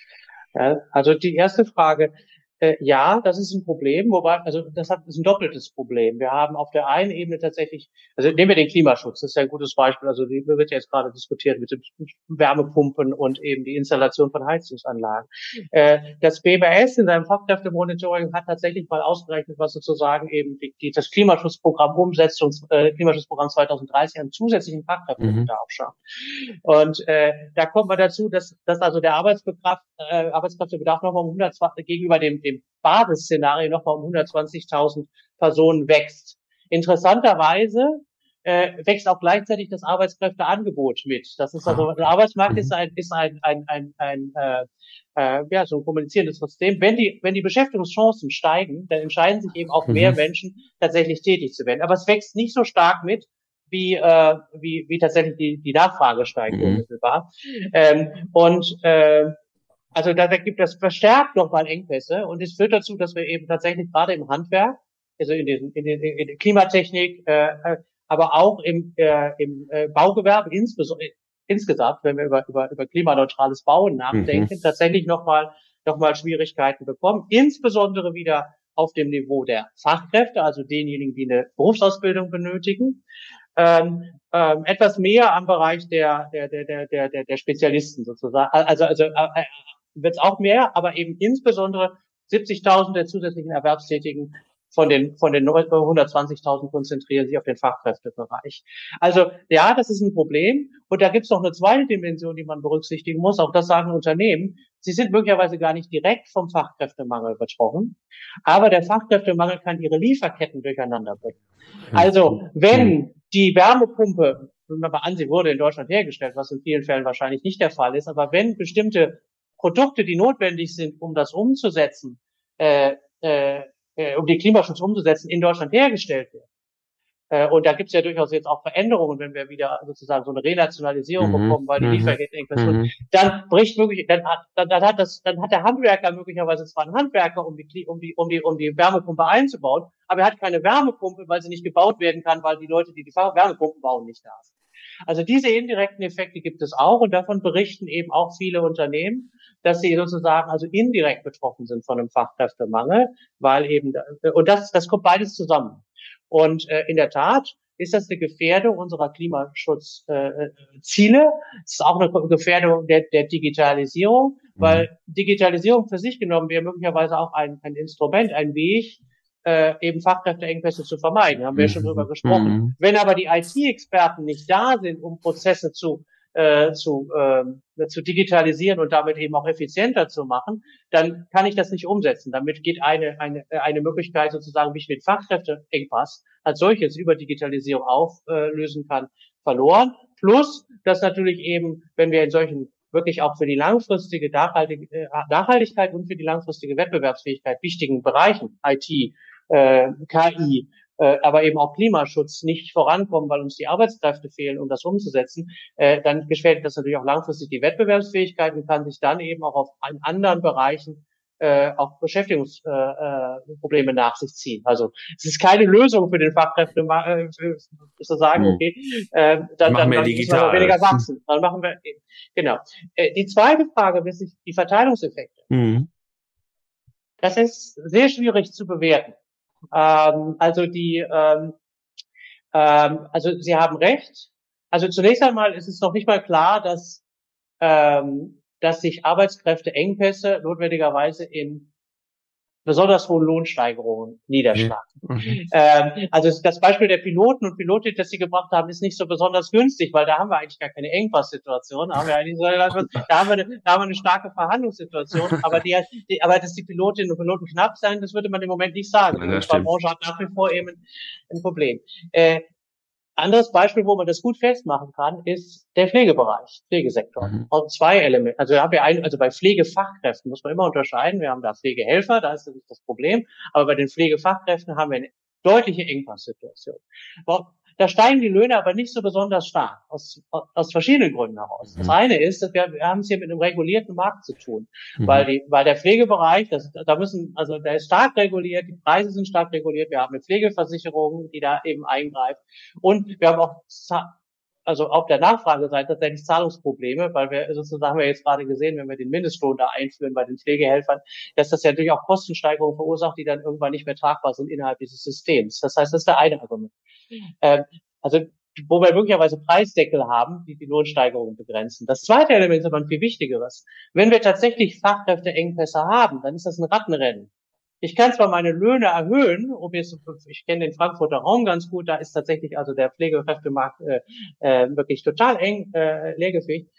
Ja, also die erste Frage, äh, ja, das ist ein Problem, wobei, also das hat, ist ein doppeltes Problem. Wir haben auf der einen Ebene tatsächlich, also nehmen wir den Klimaschutz, das ist ja ein gutes Beispiel, also die wird jetzt gerade diskutiert mit den Wärmepumpen und eben die Installation von Heizungsanlagen. Äh, das BMS in seinem Fachkräftemonitoring hat tatsächlich mal ausgerechnet, was sozusagen eben die, die, das Klimaschutzprogramm Umsetzung, äh, Klimaschutzprogramm 2030 an zusätzlichen Fachkräftebedarf mhm. schafft. Und äh, da kommt man dazu, dass, dass also der Arbeitsbedarf, äh, Arbeitskräftebedarf nochmal um 120 gegenüber dem dem Basisszenario nochmal um 120.000 Personen wächst. Interessanterweise äh, wächst auch gleichzeitig das Arbeitskräfteangebot mit. Das ist also der Arbeitsmarkt ist ein ist ein ein ein, ein äh, äh, ja so ein kommunizierendes System. Wenn die wenn die Beschäftigungschancen steigen, dann entscheiden sich eben auch mehr mhm. Menschen tatsächlich tätig zu werden. Aber es wächst nicht so stark mit wie äh, wie wie tatsächlich die die Nachfrage steigt mhm. unmittelbar. Ähm, und äh, also da, da gibt es verstärkt nochmal Engpässe und es führt dazu, dass wir eben tatsächlich gerade im Handwerk, also in, den, in, den, in der Klimatechnik, äh, äh, aber auch im, äh, im äh, Baugewerbe insbesondere insgesamt, wenn wir über, über, über klimaneutrales Bauen nachdenken, mhm. tatsächlich nochmal noch mal Schwierigkeiten bekommen, insbesondere wieder auf dem Niveau der Fachkräfte, also denjenigen, die eine Berufsausbildung benötigen. Ähm, ähm, etwas mehr am Bereich der, der, der, der, der, der Spezialisten sozusagen, also, also äh, wird es auch mehr, aber eben insbesondere 70.000 der zusätzlichen Erwerbstätigen von den, von den 120.000 konzentrieren sich auf den Fachkräftebereich. Also ja, das ist ein Problem. Und da gibt es noch eine zweite Dimension, die man berücksichtigen muss. Auch das sagen Unternehmen. Sie sind möglicherweise gar nicht direkt vom Fachkräftemangel betroffen, aber der Fachkräftemangel kann ihre Lieferketten durcheinander bringen. Also wenn die Wärmepumpe wenn man mal ansieht, wurde in Deutschland hergestellt, was in vielen Fällen wahrscheinlich nicht der Fall ist. Aber wenn bestimmte Produkte, die notwendig sind, um das umzusetzen, äh, äh, äh um den Klimaschutz umzusetzen, in Deutschland hergestellt werden, äh, und da gibt es ja durchaus jetzt auch Veränderungen, wenn wir wieder sozusagen so eine Renationalisierung mhm. bekommen, weil die mhm. Lieferketten mhm. dann bricht wirklich, dann hat, dann, dann hat das, dann hat der Handwerker möglicherweise zwar einen Handwerker, um die, um die, um die, um die Wärmepumpe einzubauen, aber er hat keine Wärmepumpe, weil sie nicht gebaut werden kann, weil die Leute, die die Wärmepumpen bauen, nicht da sind. Also diese indirekten Effekte gibt es auch und davon berichten eben auch viele Unternehmen, dass sie sozusagen also indirekt betroffen sind von einem Fachkräftemangel, weil eben und das das kommt beides zusammen. Und äh, in der Tat ist das eine Gefährdung unserer Klimaschutzziele. Äh, Ziele. es ist auch eine Gefährdung der, der Digitalisierung, mhm. weil Digitalisierung für sich genommen wäre möglicherweise auch ein, ein Instrument, ein Weg, äh, eben Fachkräfteengpässe zu vermeiden. Haben wir mhm. schon drüber gesprochen. Mhm. Wenn aber die IT-Experten nicht da sind, um Prozesse zu äh, zu, äh, zu digitalisieren und damit eben auch effizienter zu machen, dann kann ich das nicht umsetzen. Damit geht eine, eine, eine Möglichkeit sozusagen, wie ich den Fachkräfteengpass als solches über Digitalisierung auflösen kann, verloren. Plus, dass natürlich eben, wenn wir in solchen wirklich auch für die langfristige äh, Nachhaltigkeit und für die langfristige Wettbewerbsfähigkeit wichtigen Bereichen, IT, äh, KI, äh, aber eben auch Klimaschutz nicht vorankommen, weil uns die Arbeitskräfte fehlen, um das umzusetzen, äh, dann gefährdet das natürlich auch langfristig die Wettbewerbsfähigkeit und kann sich dann eben auch auf in anderen Bereichen äh, auch Beschäftigungsprobleme äh, nach sich ziehen. Also es ist keine Lösung für den Fachkräfte, äh, zu sagen, hm. okay, äh, dann, machen dann, dann müssen wir weniger wachsen. Dann machen wir genau. Äh, die zweite Frage ist die Verteilungseffekte. Mhm. Das ist sehr schwierig zu bewerten. Ähm, also die, ähm, ähm, also Sie haben recht. Also zunächst einmal ist es noch nicht mal klar, dass ähm, dass sich Arbeitskräfteengpässe notwendigerweise in besonders hohen Lohnsteigerungen niederschlagen. Mhm. Ähm, also das Beispiel der Piloten und Pilotin, das Sie gebracht haben, ist nicht so besonders günstig, weil da haben wir eigentlich gar keine Engpass-Situation. Da haben wir eigentlich so, da haben wir eine, da haben wir eine starke Verhandlungssituation. Aber die, die, aber dass die Pilotinnen und Piloten knapp sein, das würde man im Moment nicht sagen. Ja, die Branche hat nach wie vor eben ein, ein Problem. Äh, anderes Beispiel, wo man das gut festmachen kann, ist der Pflegebereich, Pflegesektor. Mhm. Und zwei Elemente. Also wir haben ja ein, also bei Pflegefachkräften muss man immer unterscheiden. Wir haben da Pflegehelfer, da ist das nicht das Problem. Aber bei den Pflegefachkräften haben wir eine deutliche Engpasssituation. Da steigen die Löhne aber nicht so besonders stark, aus, aus verschiedenen Gründen heraus. Mhm. Das eine ist, dass wir, wir haben es hier mit einem regulierten Markt zu tun, mhm. weil, die, weil der Pflegebereich, das, da müssen, also der ist stark reguliert, die Preise sind stark reguliert, wir haben eine Pflegeversicherung, die da eben eingreift und wir haben auch also auf der Nachfrageseite tatsächlich Zahlungsprobleme, weil wir sozusagen haben wir jetzt gerade gesehen, wenn wir den Mindestlohn da einführen bei den Pflegehelfern, dass das ja natürlich auch Kostensteigerungen verursacht, die dann irgendwann nicht mehr tragbar sind innerhalb dieses Systems. Das heißt, das ist der eine Argument. Ähm, also wo wir möglicherweise Preisdeckel haben, die die Lohnsteigerungen begrenzen. Das zweite Element ist aber ein viel wichtigeres. Wenn wir tatsächlich Fachkräfteengpässe haben, dann ist das ein Rattenrennen. Ich kann zwar meine Löhne erhöhen, um jetzt, ich kenne den Frankfurter Raum ganz gut, da ist tatsächlich also der Pflegekräftemarkt äh, äh, wirklich total eng äh, leergefegt.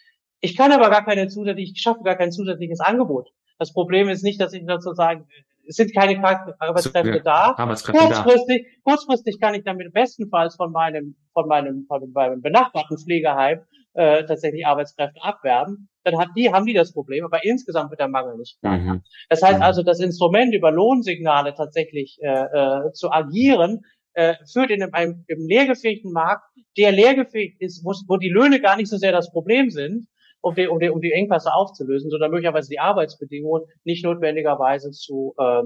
Ich kann aber gar keine zusätzliche, ich schaffe gar kein zusätzliches Angebot. Das Problem ist nicht, dass ich sozusagen es sind keine Arbeitskräfte da. Arbeitskräfte kurzfristig, da. kurzfristig kann ich damit bestenfalls von meinem, von meinem, von meinem benachbarten Pflegeheim äh, tatsächlich Arbeitskräfte abwerben. Dann hat die, haben die das Problem, aber insgesamt wird der Mangel nicht klar. Mhm. Das heißt mhm. also, das Instrument über Lohnsignale tatsächlich äh, äh, zu agieren, äh, führt in einem, im leergefähigten Markt, der leergefähigt ist, wo, wo die Löhne gar nicht so sehr das Problem sind, um die, um die, um die Engpässe aufzulösen, sondern möglicherweise die Arbeitsbedingungen nicht notwendigerweise zu, äh,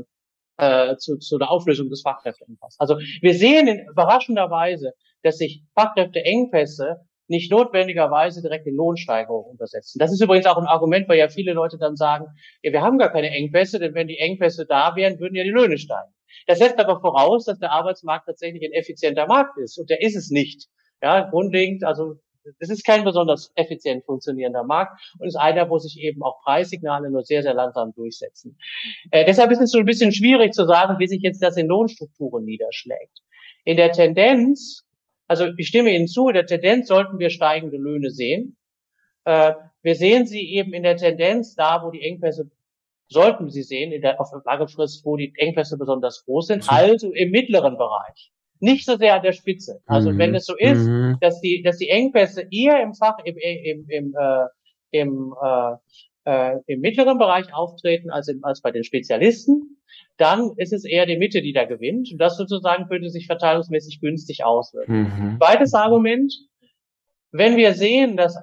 äh, zu, zu der Auflösung des Fachkräfteengpasses. Also wir sehen in überraschender Weise, dass sich Fachkräfteengpässe nicht notwendigerweise direkt in Lohnsteigerungen übersetzen. Das ist übrigens auch ein Argument, weil ja viele Leute dann sagen, ja, wir haben gar keine Engpässe, denn wenn die Engpässe da wären, würden ja die Löhne steigen. Das setzt aber voraus, dass der Arbeitsmarkt tatsächlich ein effizienter Markt ist. Und der ist es nicht. Ja, grundlegend, also es ist kein besonders effizient funktionierender Markt und ist einer, wo sich eben auch Preissignale nur sehr, sehr langsam durchsetzen. Äh, deshalb ist es so ein bisschen schwierig zu sagen, wie sich jetzt das in Lohnstrukturen niederschlägt. In der Tendenz, also ich stimme Ihnen zu, in der Tendenz sollten wir steigende Löhne sehen. Äh, wir sehen sie eben in der Tendenz da, wo die Engpässe sollten Sie sehen, in der, auf lange Frist, wo die Engpässe besonders groß sind, also im mittleren Bereich. nicht so sehr an der Spitze. Also mhm. wenn es so ist, mhm. dass die, dass die Engpässe eher im Fach, im, im, im, äh, im, äh, äh, im mittleren Bereich auftreten als, im, als bei den Spezialisten, dann ist es eher die Mitte, die da gewinnt. Und das sozusagen könnte sich verteilungsmäßig günstig auswirken. Mhm. Zweites Argument, wenn wir sehen, dass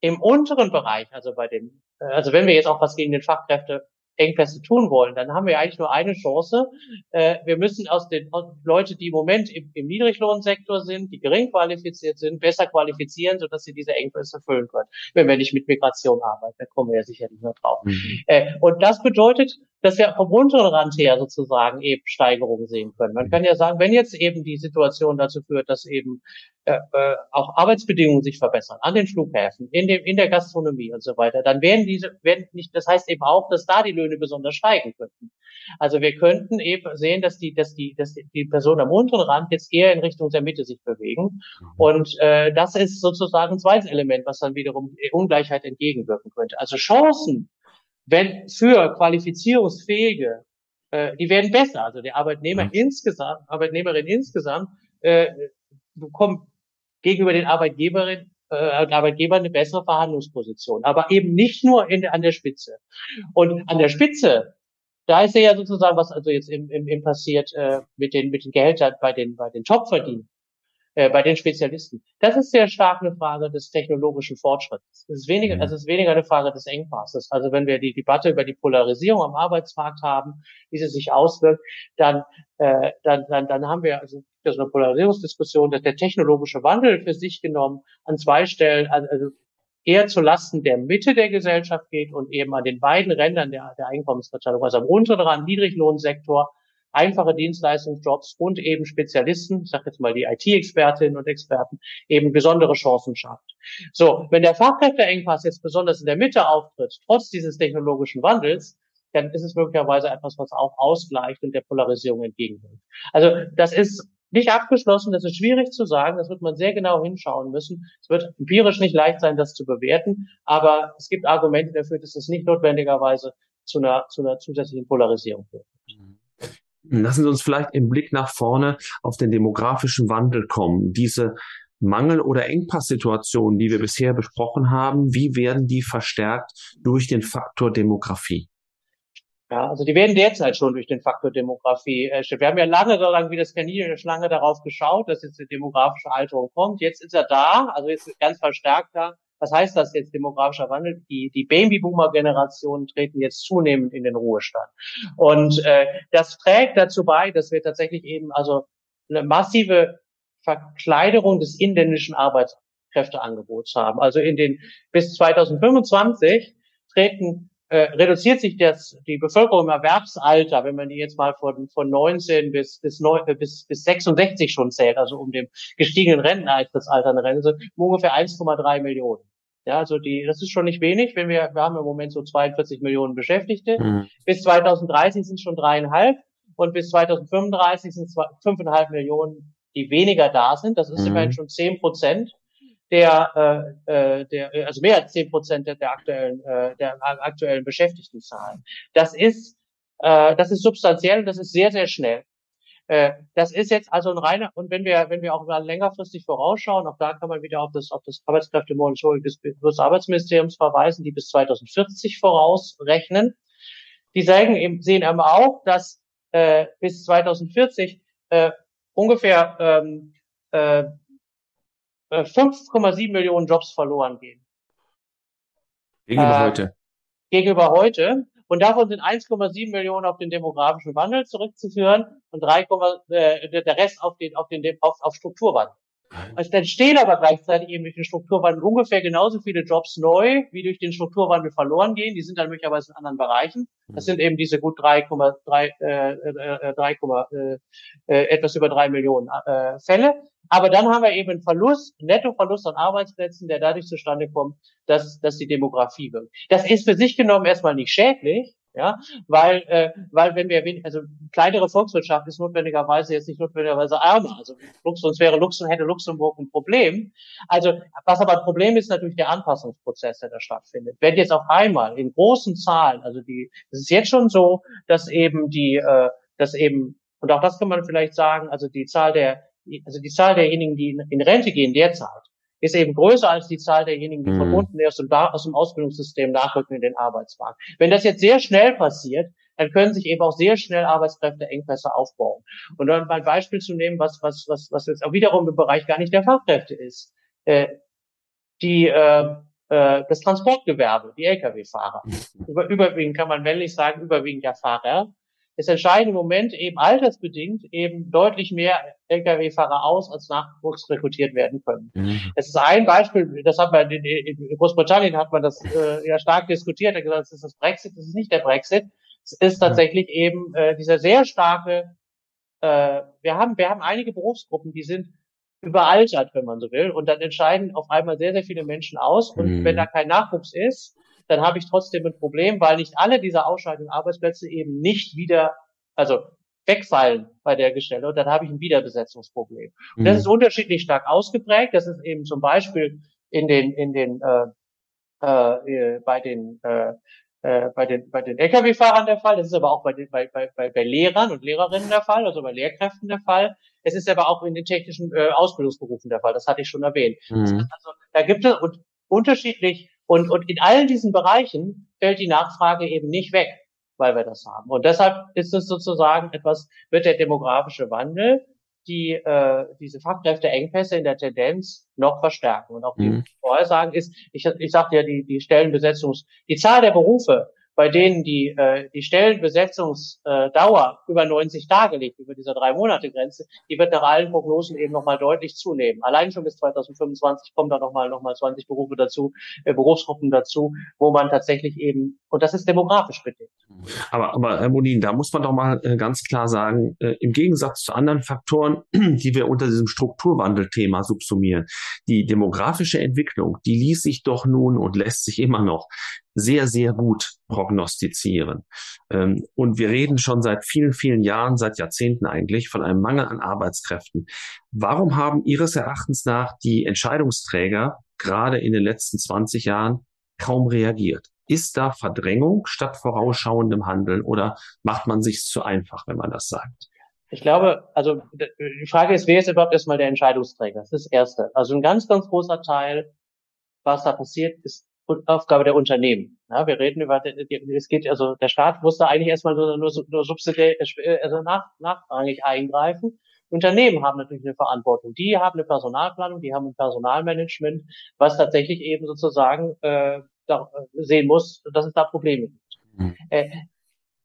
im unteren Bereich, also bei den, äh, also wenn wir jetzt auch was gegen den Fachkräfte Engpässe tun wollen, dann haben wir eigentlich nur eine Chance. Äh, wir müssen aus den aus Leute, die im Moment im, im Niedriglohnsektor sind, die gering qualifiziert sind, besser qualifizieren, sodass sie diese Engpässe füllen können. Wenn wir nicht mit Migration arbeiten, da kommen wir ja sicher nicht mehr drauf. Mhm. Äh, und das bedeutet, dass wir vom unteren Rand her sozusagen eben Steigerungen sehen können. Man kann ja sagen, wenn jetzt eben die Situation dazu führt, dass eben äh, äh, auch Arbeitsbedingungen sich verbessern an den Flughäfen, in dem in der Gastronomie und so weiter, dann werden diese werden nicht. Das heißt eben auch, dass da die Löhne besonders steigen könnten. Also wir könnten eben sehen, dass die dass die dass die Personen am unteren Rand jetzt eher in Richtung der Mitte sich bewegen. Mhm. Und äh, das ist sozusagen ein zweites Element, was dann wiederum Ungleichheit entgegenwirken könnte. Also Chancen wenn für qualifizierungsfähige, äh, die werden besser. Also der Arbeitnehmer mhm. insgesamt, Arbeitnehmerin insgesamt äh, bekommt gegenüber den Arbeitgeberin äh, Arbeitgeber eine bessere Verhandlungsposition, aber eben nicht nur in, an der Spitze. Und an der Spitze, da ist ja sozusagen, was also jetzt im, im, im passiert äh, mit den mit den Gehältern bei den bei den Topverdienern äh, bei den Spezialisten. Das ist sehr stark eine Frage des technologischen Fortschritts. Es ist weniger, mhm. es ist weniger eine Frage des Engpasses. Also wenn wir die Debatte über die Polarisierung am Arbeitsmarkt haben, wie sie sich auswirkt, dann, äh, dann, dann, dann haben wir also das ist eine Polarisierungsdiskussion, dass der technologische Wandel für sich genommen an zwei Stellen, also eher zu Lasten der Mitte der Gesellschaft geht und eben an den beiden Rändern der, der Einkommensverteilung, also am unteren Rand Niedriglohnsektor einfache Dienstleistungsjobs und eben Spezialisten, ich sage jetzt mal die IT-Expertinnen und Experten, eben besondere Chancen schafft. So, wenn der Fachkräfteengpass jetzt besonders in der Mitte auftritt, trotz dieses technologischen Wandels, dann ist es möglicherweise etwas, was auch ausgleicht und der Polarisierung entgegenwirkt. Also das ist nicht abgeschlossen, das ist schwierig zu sagen, das wird man sehr genau hinschauen müssen. Es wird empirisch nicht leicht sein, das zu bewerten, aber es gibt Argumente dafür, dass es nicht notwendigerweise zu einer, zu einer zusätzlichen Polarisierung führt. Lassen Sie uns vielleicht im Blick nach vorne auf den demografischen Wandel kommen. Diese Mangel- oder Engpasssituationen, die wir bisher besprochen haben, wie werden die verstärkt durch den Faktor Demografie? Ja, also die werden derzeit schon durch den Faktor Demografie Wir haben ja lange, sozusagen wie das Kaninchen in der Schlange darauf geschaut, dass jetzt die demografische Alterung kommt. Jetzt ist er da, also jetzt ganz verstärkt da. Was heißt das jetzt demografischer Wandel? Die, die Babyboomer-Generationen treten jetzt zunehmend in den Ruhestand. Und äh, das trägt dazu bei, dass wir tatsächlich eben also eine massive Verkleiderung des inländischen Arbeitskräfteangebots haben. Also in den bis 2025 treten äh, reduziert sich das, die Bevölkerung im Erwerbsalter, wenn man die jetzt mal von, von 19 bis, bis, 9, äh, bis, bis 66 schon zählt, also um dem gestiegenen Renteneintrittsalter eine Rente, um ungefähr 1,3 Millionen. Ja, also die, das ist schon nicht wenig, wenn wir, wir haben im Moment so 42 Millionen Beschäftigte. Mhm. Bis 2030 sind es schon dreieinhalb und bis 2035 sind es fünfeinhalb Millionen, die weniger da sind. Das ist mhm. immerhin schon zehn Prozent der, äh, äh der, also mehr als zehn Prozent der, der aktuellen, äh, der aktuellen Beschäftigtenzahlen. Das ist, äh, das ist substanziell und das ist sehr, sehr schnell. Äh, das ist jetzt also ein reiner, und wenn wir, wenn wir auch mal längerfristig vorausschauen, auch da kann man wieder auf das, auf das Arbeitskräftemonitoring des, des Arbeitsministeriums verweisen, die bis 2040 vorausrechnen. Die sagen eben, sehen eben auch, dass äh, bis 2040 äh, ungefähr ähm, äh, 5,7 äh, Millionen Jobs verloren gehen. Gegenüber äh, heute. Gegenüber heute. Und davon sind 1,7 Millionen auf den demografischen Wandel zurückzuführen und 3, äh, der Rest auf den, auf den, auf, auf Strukturwandel. Also dann stehen aber gleichzeitig eben durch den Strukturwandel ungefähr genauso viele Jobs neu, wie durch den Strukturwandel verloren gehen. Die sind dann möglicherweise in anderen Bereichen. Das sind eben diese gut 3,3, äh, äh, 3, äh, äh, etwas über drei Millionen äh, Fälle. Aber dann haben wir eben einen Verlust, einen Nettoverlust an Arbeitsplätzen, der dadurch zustande kommt, dass, dass die Demografie wirkt. Das ist für sich genommen erstmal nicht schädlich, ja, weil, äh, weil wenn wir, also kleinere Volkswirtschaft ist notwendigerweise jetzt nicht notwendigerweise ärmer. Also sonst wäre Luxemburg, hätte Luxemburg ein Problem. Also, was aber ein Problem ist natürlich der Anpassungsprozess, der da stattfindet. Wenn jetzt auf einmal in großen Zahlen, also die, es ist jetzt schon so, dass eben die, äh, dass eben Und auch das kann man vielleicht sagen, also die Zahl der, also die Zahl derjenigen, die in, in Rente gehen derzeit, ist eben größer als die Zahl derjenigen, die mhm. von unten erst aus dem Ausbildungssystem nachrücken in den Arbeitsmarkt. Wenn das jetzt sehr schnell passiert, dann können sich eben auch sehr schnell Arbeitskräfteengpässe aufbauen. Und dann mal ein Beispiel zu nehmen, was, was, was, was jetzt auch wiederum im Bereich gar nicht der Fachkräfte ist. Äh, die, äh, äh, das Transportgewerbe, die Lkw-Fahrer. Über, überwiegend kann man männlich sagen, überwiegend der Fahrer. Es entscheiden im Moment eben altersbedingt eben deutlich mehr Lkw-Fahrer aus, als Nachwuchs rekrutiert werden können. Mhm. Das ist ein Beispiel, das hat man in, in Großbritannien hat man das äh, ja stark diskutiert, hat gesagt, das ist das Brexit, das ist nicht der Brexit. Es ist tatsächlich ja. eben äh, dieser sehr starke, äh, wir haben, wir haben einige Berufsgruppen, die sind überaltert, wenn man so will, und dann entscheiden auf einmal sehr, sehr viele Menschen aus. Und mhm. wenn da kein Nachwuchs ist, dann habe ich trotzdem ein Problem, weil nicht alle dieser ausscheidenden Arbeitsplätze eben nicht wieder, also wegfallen bei der Gestelle und dann habe ich ein Wiederbesetzungsproblem. Und das mhm. ist unterschiedlich stark ausgeprägt. Das ist eben zum Beispiel in den in den äh, äh, bei den äh, äh, bei den, bei den Lkw-Fahrern der Fall. Das ist aber auch bei, den, bei, bei, bei Lehrern und Lehrerinnen der Fall, also bei Lehrkräften der Fall. Es ist aber auch in den technischen äh, Ausbildungsberufen der Fall. Das hatte ich schon erwähnt. Mhm. Also, da gibt es und unterschiedlich und, und in allen diesen Bereichen fällt die Nachfrage eben nicht weg, weil wir das haben. Und deshalb ist es sozusagen etwas, wird der demografische Wandel die äh, diese Fachkräfteengpässe in der Tendenz noch verstärken. Und auch die mhm. Vorhersagen ist, ich, ich sagte ja, die, die Stellenbesetzungs, die Zahl der Berufe, bei denen die, äh, die Stellenbesetzungsdauer über 90 Tage liegt, über dieser drei Monate Grenze, die wird nach allen Prognosen eben nochmal deutlich zunehmen. Allein schon bis 2025 kommen da nochmal noch mal 20 Berufe dazu, äh, Berufsgruppen dazu, wo man tatsächlich eben, und das ist demografisch bedingt. Aber, aber Herr Monin, da muss man doch mal äh, ganz klar sagen, äh, im Gegensatz zu anderen Faktoren, die wir unter diesem Strukturwandelthema subsumieren, die demografische Entwicklung, die ließ sich doch nun und lässt sich immer noch sehr, sehr gut prognostizieren. Ähm, und wir reden schon seit vielen, vielen Jahren, seit Jahrzehnten eigentlich, von einem Mangel an Arbeitskräften. Warum haben Ihres Erachtens nach die Entscheidungsträger gerade in den letzten 20 Jahren kaum reagiert? Ist da Verdrängung statt vorausschauendem Handeln oder macht man sich zu einfach, wenn man das sagt? Ich glaube, also die Frage ist, wer ist überhaupt erstmal der Entscheidungsträger? Das ist das Erste. Also ein ganz, ganz großer Teil, was da passiert, ist Aufgabe der Unternehmen. Ja, wir reden über, es geht, also der Staat musste eigentlich erstmal nur, nur, nur subsidiär, also nach, nachrangig eingreifen. Unternehmen haben natürlich eine Verantwortung. Die haben eine Personalplanung, die haben ein Personalmanagement, was tatsächlich eben sozusagen äh, da, sehen muss, dass es da Probleme gibt. Mhm. Äh,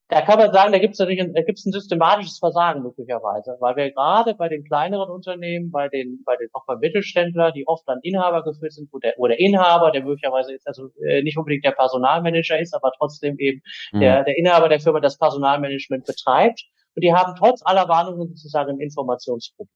da kann man sagen, da gibt es natürlich ein, da gibt's ein systematisches Versagen möglicherweise, weil wir gerade bei den kleineren Unternehmen, bei den, bei den auch bei Mittelständler, die oft dann Inhaber geführt sind, wo der, wo der Inhaber, der möglicherweise jetzt also äh, nicht unbedingt der Personalmanager ist, aber trotzdem eben mhm. der, der Inhaber der Firma das Personalmanagement betreibt. Und die haben trotz aller Warnungen sozusagen ein Informationsproblem.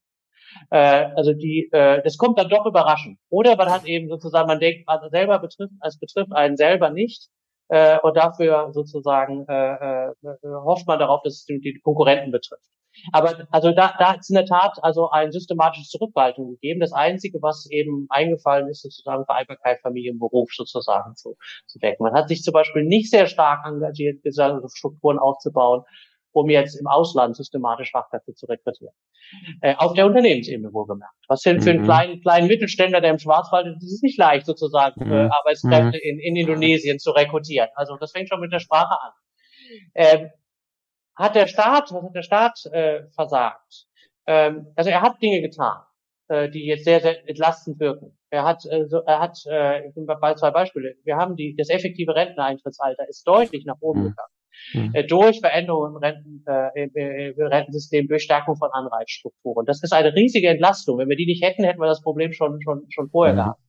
Äh, also die, äh, das kommt dann doch überraschend. Oder man hat eben sozusagen, man denkt, also selber betrifft, es betrifft einen selber nicht äh, und dafür sozusagen äh, äh, hofft man darauf, dass es die Konkurrenten betrifft. Aber also da, da ist in der Tat also ein systematisches Zurückhaltung gegeben. Das Einzige, was eben eingefallen ist, sozusagen Vereinbarkeit Familie und Beruf sozusagen zu, zu wecken. Man hat sich zum Beispiel nicht sehr stark engagiert, Strukturen aufzubauen, um jetzt im Ausland systematisch Fachkräfte zu rekrutieren. Äh, auf der Unternehmensebene wohlgemerkt. Was denn für einen mhm. kleinen, kleinen Mittelständler, der im Schwarzwald ist, ist es nicht leicht, sozusagen mhm. äh, Arbeitskräfte mhm. in, in Indonesien zu rekrutieren. Also das fängt schon mit der Sprache an. Ähm, hat der Staat, was hat der Staat äh, versagt? Ähm, also er hat Dinge getan, äh, die jetzt sehr, sehr entlastend wirken. Er hat, äh, so, er hat, äh, ich nehme bei zwei Beispiele. Wir haben die, das effektive Renteneintrittsalter ist deutlich nach oben mhm. gegangen mhm. Äh, durch Veränderungen im, Renten, äh, im Rentensystem, durch Stärkung von Anreizstrukturen. Das ist eine riesige Entlastung. Wenn wir die nicht hätten, hätten wir das Problem schon schon schon vorher mhm. gehabt.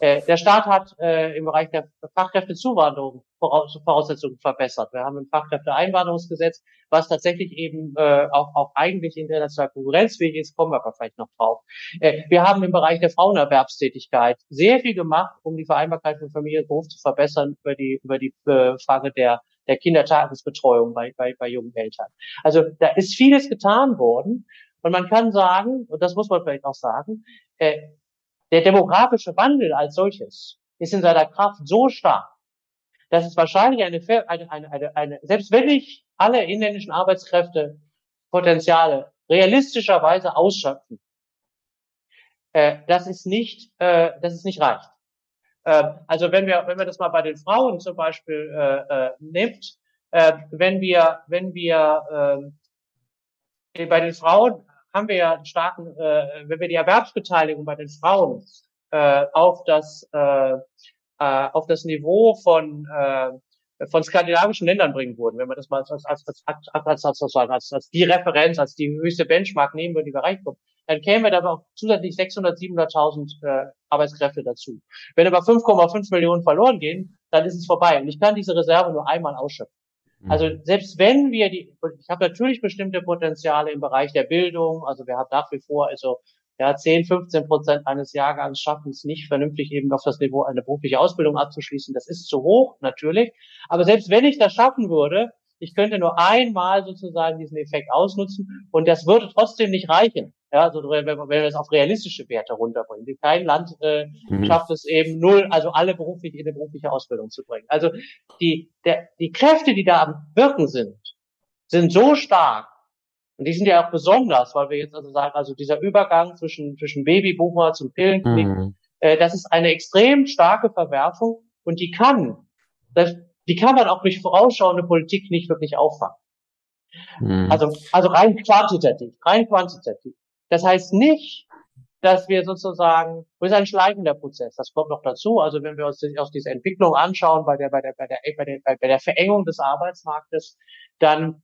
Äh, der Staat hat äh, im Bereich der Fachkräftezuwanderung Voraussetzungen verbessert. Wir haben ein Fachkräfteeinwanderungsgesetz, was tatsächlich eben äh, auch, auch eigentlich international konkurrenzfähig ist, kommen wir aber vielleicht noch drauf. Äh, wir haben im Bereich der Frauenerwerbstätigkeit sehr viel gemacht, um die Vereinbarkeit von Familie und Beruf zu verbessern über die, über die äh, Frage der der Kindertagesbetreuung bei, bei, bei jungen Eltern. Also da ist vieles getan worden. Und man kann sagen, und das muss man vielleicht auch sagen, äh, der demografische Wandel als solches ist in seiner Kraft so stark, dass es wahrscheinlich eine, eine, eine, eine, eine selbst wenn ich alle inländischen Arbeitskräfte Potenziale realistischerweise ausschöpfen, äh, das ist nicht, äh, das ist nicht reicht. Äh, also wenn wir, wenn wir das mal bei den Frauen zum Beispiel äh, äh, nimmt, äh, wenn wir, wenn wir äh, bei den Frauen haben wir ja einen starken, äh, wenn wir die Erwerbsbeteiligung bei den Frauen äh, auf das äh, äh, auf das Niveau von äh, von skandinavischen Ländern bringen würden, wenn man das mal als, als, als, als, als, als, als, als die Referenz, als die höchste Benchmark nehmen würde, die wir reinkommen, dann kämen wir da auch zusätzlich 600, 700.000 äh, Arbeitskräfte dazu. Wenn aber 5,5 Millionen verloren gehen, dann ist es vorbei. Und ich kann diese Reserve nur einmal ausschöpfen. Mhm. Also selbst wenn wir die, ich habe natürlich bestimmte Potenziale im Bereich der Bildung, also wir haben nach wie vor also ja 10, 15 Prozent eines Jahrgangs schaffen es nicht vernünftig eben auf das Niveau eine berufliche Ausbildung abzuschließen. Das ist zu hoch natürlich, aber selbst wenn ich das schaffen würde, ich könnte nur einmal sozusagen diesen Effekt ausnutzen und das würde trotzdem nicht reichen. Ja, also wenn, wenn wir es auf realistische Werte runterbringen. Kein Land äh, mhm. schafft es eben null, also alle beruflich in eine berufliche Ausbildung zu bringen. Also die, der, die Kräfte, die da am Wirken sind, sind so stark. Und die sind ja auch besonders, weil wir jetzt also sagen, also dieser Übergang zwischen, zwischen Babyboomer zum Pillenknick, mhm. äh, das ist eine extrem starke Verwerfung und die kann, das, die kann man auch durch vorausschauende Politik nicht wirklich auffangen. Mhm. Also, also rein quantitativ, rein quantitativ. Das heißt nicht, dass wir sozusagen, das ist ein schleichender Prozess. Das kommt noch dazu. Also wenn wir uns aus dieser Entwicklung anschauen bei der, bei der, bei der, bei der, bei der Verengung des Arbeitsmarktes, dann,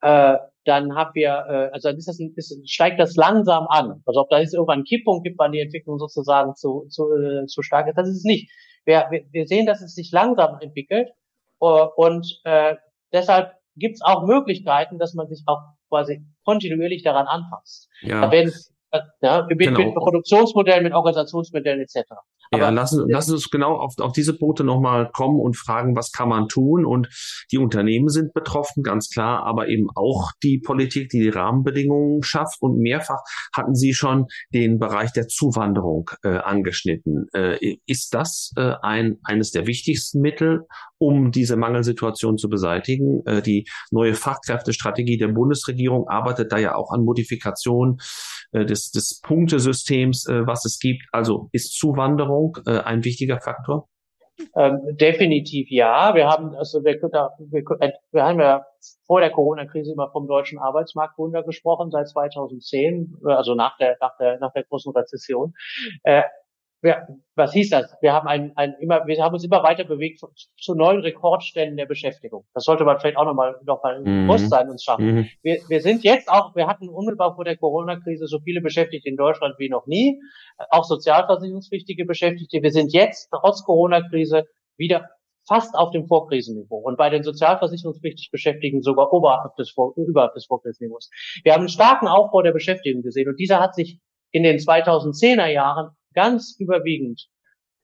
äh, dann haben wir, äh, also dann ist das, ist, steigt das langsam an. Also ob da jetzt irgendwann einen Kipppunkt gibt, wann die Entwicklung sozusagen zu, zu, äh, zu stark ist, das ist es nicht. Wir, wir, wir sehen, dass es sich langsam entwickelt und äh, deshalb gibt es auch Möglichkeiten, dass man sich auch quasi kontinuierlich daran anpasst. Ja. Da werden ja, mit, genau. mit Produktionsmodellen, mit Organisationsmodellen etc. Aber ja, lassen, lassen uns genau auf, auf diese Punkte nochmal kommen und fragen, was kann man tun? Und die Unternehmen sind betroffen, ganz klar, aber eben auch die Politik, die die Rahmenbedingungen schafft. Und mehrfach hatten Sie schon den Bereich der Zuwanderung äh, angeschnitten. Äh, ist das äh, ein, eines der wichtigsten Mittel, um diese Mangelsituation zu beseitigen? Äh, die neue Fachkräftestrategie der Bundesregierung arbeitet da ja auch an Modifikation äh, des, des Punktesystems, äh, was es gibt. Also ist Zuwanderung äh, ein wichtiger Faktor? Ähm, definitiv ja. Wir haben also wir, wir, wir haben ja vor der Corona-Krise immer vom deutschen Arbeitsmarktwunder gesprochen seit 2010, also nach der nach der nach der großen Rezession. Äh, wir, was hieß das? Wir haben ein, ein immer, wir haben uns immer weiter bewegt zu, neuen Rekordstellen der Beschäftigung. Das sollte man vielleicht auch nochmal noch mal mhm. Bewusstsein uns schaffen. Mhm. Wir, wir sind jetzt auch, wir hatten unmittelbar vor der Corona-Krise so viele Beschäftigte in Deutschland wie noch nie, auch sozialversicherungspflichtige Beschäftigte. Wir sind jetzt trotz Corona-Krise wieder fast auf dem Vorkrisenniveau und bei den sozialversicherungspflichtig Beschäftigten sogar oberhalb des, Vor überhalb des Vorkrisenniveaus. Wir haben einen starken Aufbau der Beschäftigung gesehen und dieser hat sich in den 2010er Jahren ganz überwiegend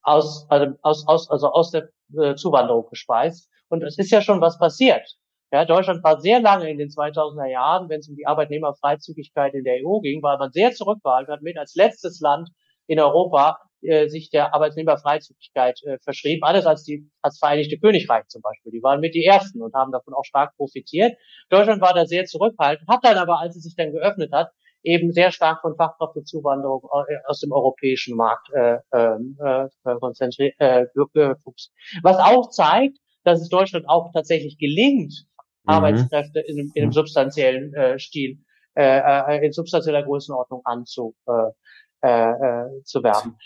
aus, also aus, aus, also aus der äh, Zuwanderung gespeist. Und es ist ja schon was passiert. Ja, Deutschland war sehr lange in den 2000er Jahren, wenn es um die Arbeitnehmerfreizügigkeit in der EU ging, war man sehr zurückgehalten, hat mit als letztes Land in Europa äh, sich der Arbeitnehmerfreizügigkeit äh, verschrieben, alles als die als Vereinigte Königreich zum Beispiel. Die waren mit die ersten und haben davon auch stark profitiert. Deutschland war da sehr zurückhaltend, hat dann aber, als es sich dann geöffnet hat, eben sehr stark von Fachkräftezuwanderung äh, aus dem europäischen Markt äh, ähm, äh, konzentriert, äh, was auch zeigt, dass es Deutschland auch tatsächlich gelingt, mhm. Arbeitskräfte in, in einem substanziellen äh, Stil, äh, äh, in substanzieller Größenordnung anzu, äh, äh, zu werben.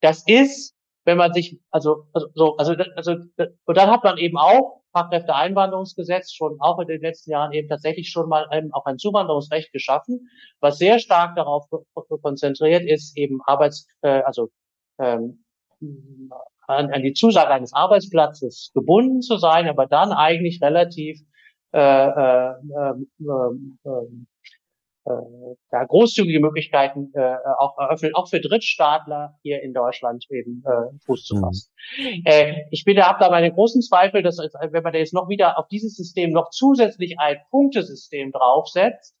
Das ist, wenn man sich, also, also, so, also, also, und dann hat man eben auch Fachkräfteeinwanderungsgesetz schon auch in den letzten Jahren eben tatsächlich schon mal ähm, auch ein Zuwanderungsrecht geschaffen, was sehr stark darauf konzentriert ist, eben Arbeits, äh, also ähm, an, an die Zusage eines Arbeitsplatzes gebunden zu sein, aber dann eigentlich relativ äh, äh, äh, äh, da großzügige Möglichkeiten äh, auch eröffnen, auch für Drittstaatler hier in Deutschland eben äh, Fuß zu fassen. Mhm. Äh, ich bin da, habe da meine großen Zweifel, dass wenn man da jetzt noch wieder auf dieses System noch zusätzlich ein Punktesystem draufsetzt,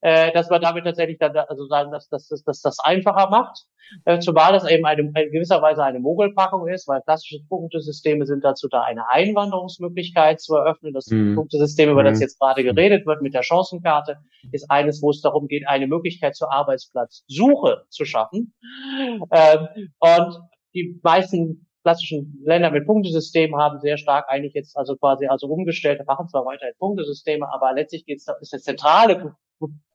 äh, dass man damit tatsächlich dann also sagen, dass, dass, dass, dass das einfacher macht, äh, zumal das eben eine, in gewisser Weise eine Mogelpackung ist, weil klassische Punktesysteme sind dazu da, eine Einwanderungsmöglichkeit zu eröffnen. Das mhm. Punktesystem, über das mhm. jetzt gerade geredet wird mit der Chancenkarte, ist eines, wo es darum geht, eine Möglichkeit zur Arbeitsplatzsuche zu schaffen. Ähm, und die meisten klassischen Länder mit Punktesystem haben sehr stark eigentlich jetzt also quasi also umgestellt, machen zwar weiterhin Punktesysteme, aber letztlich geht's, ist das zentrale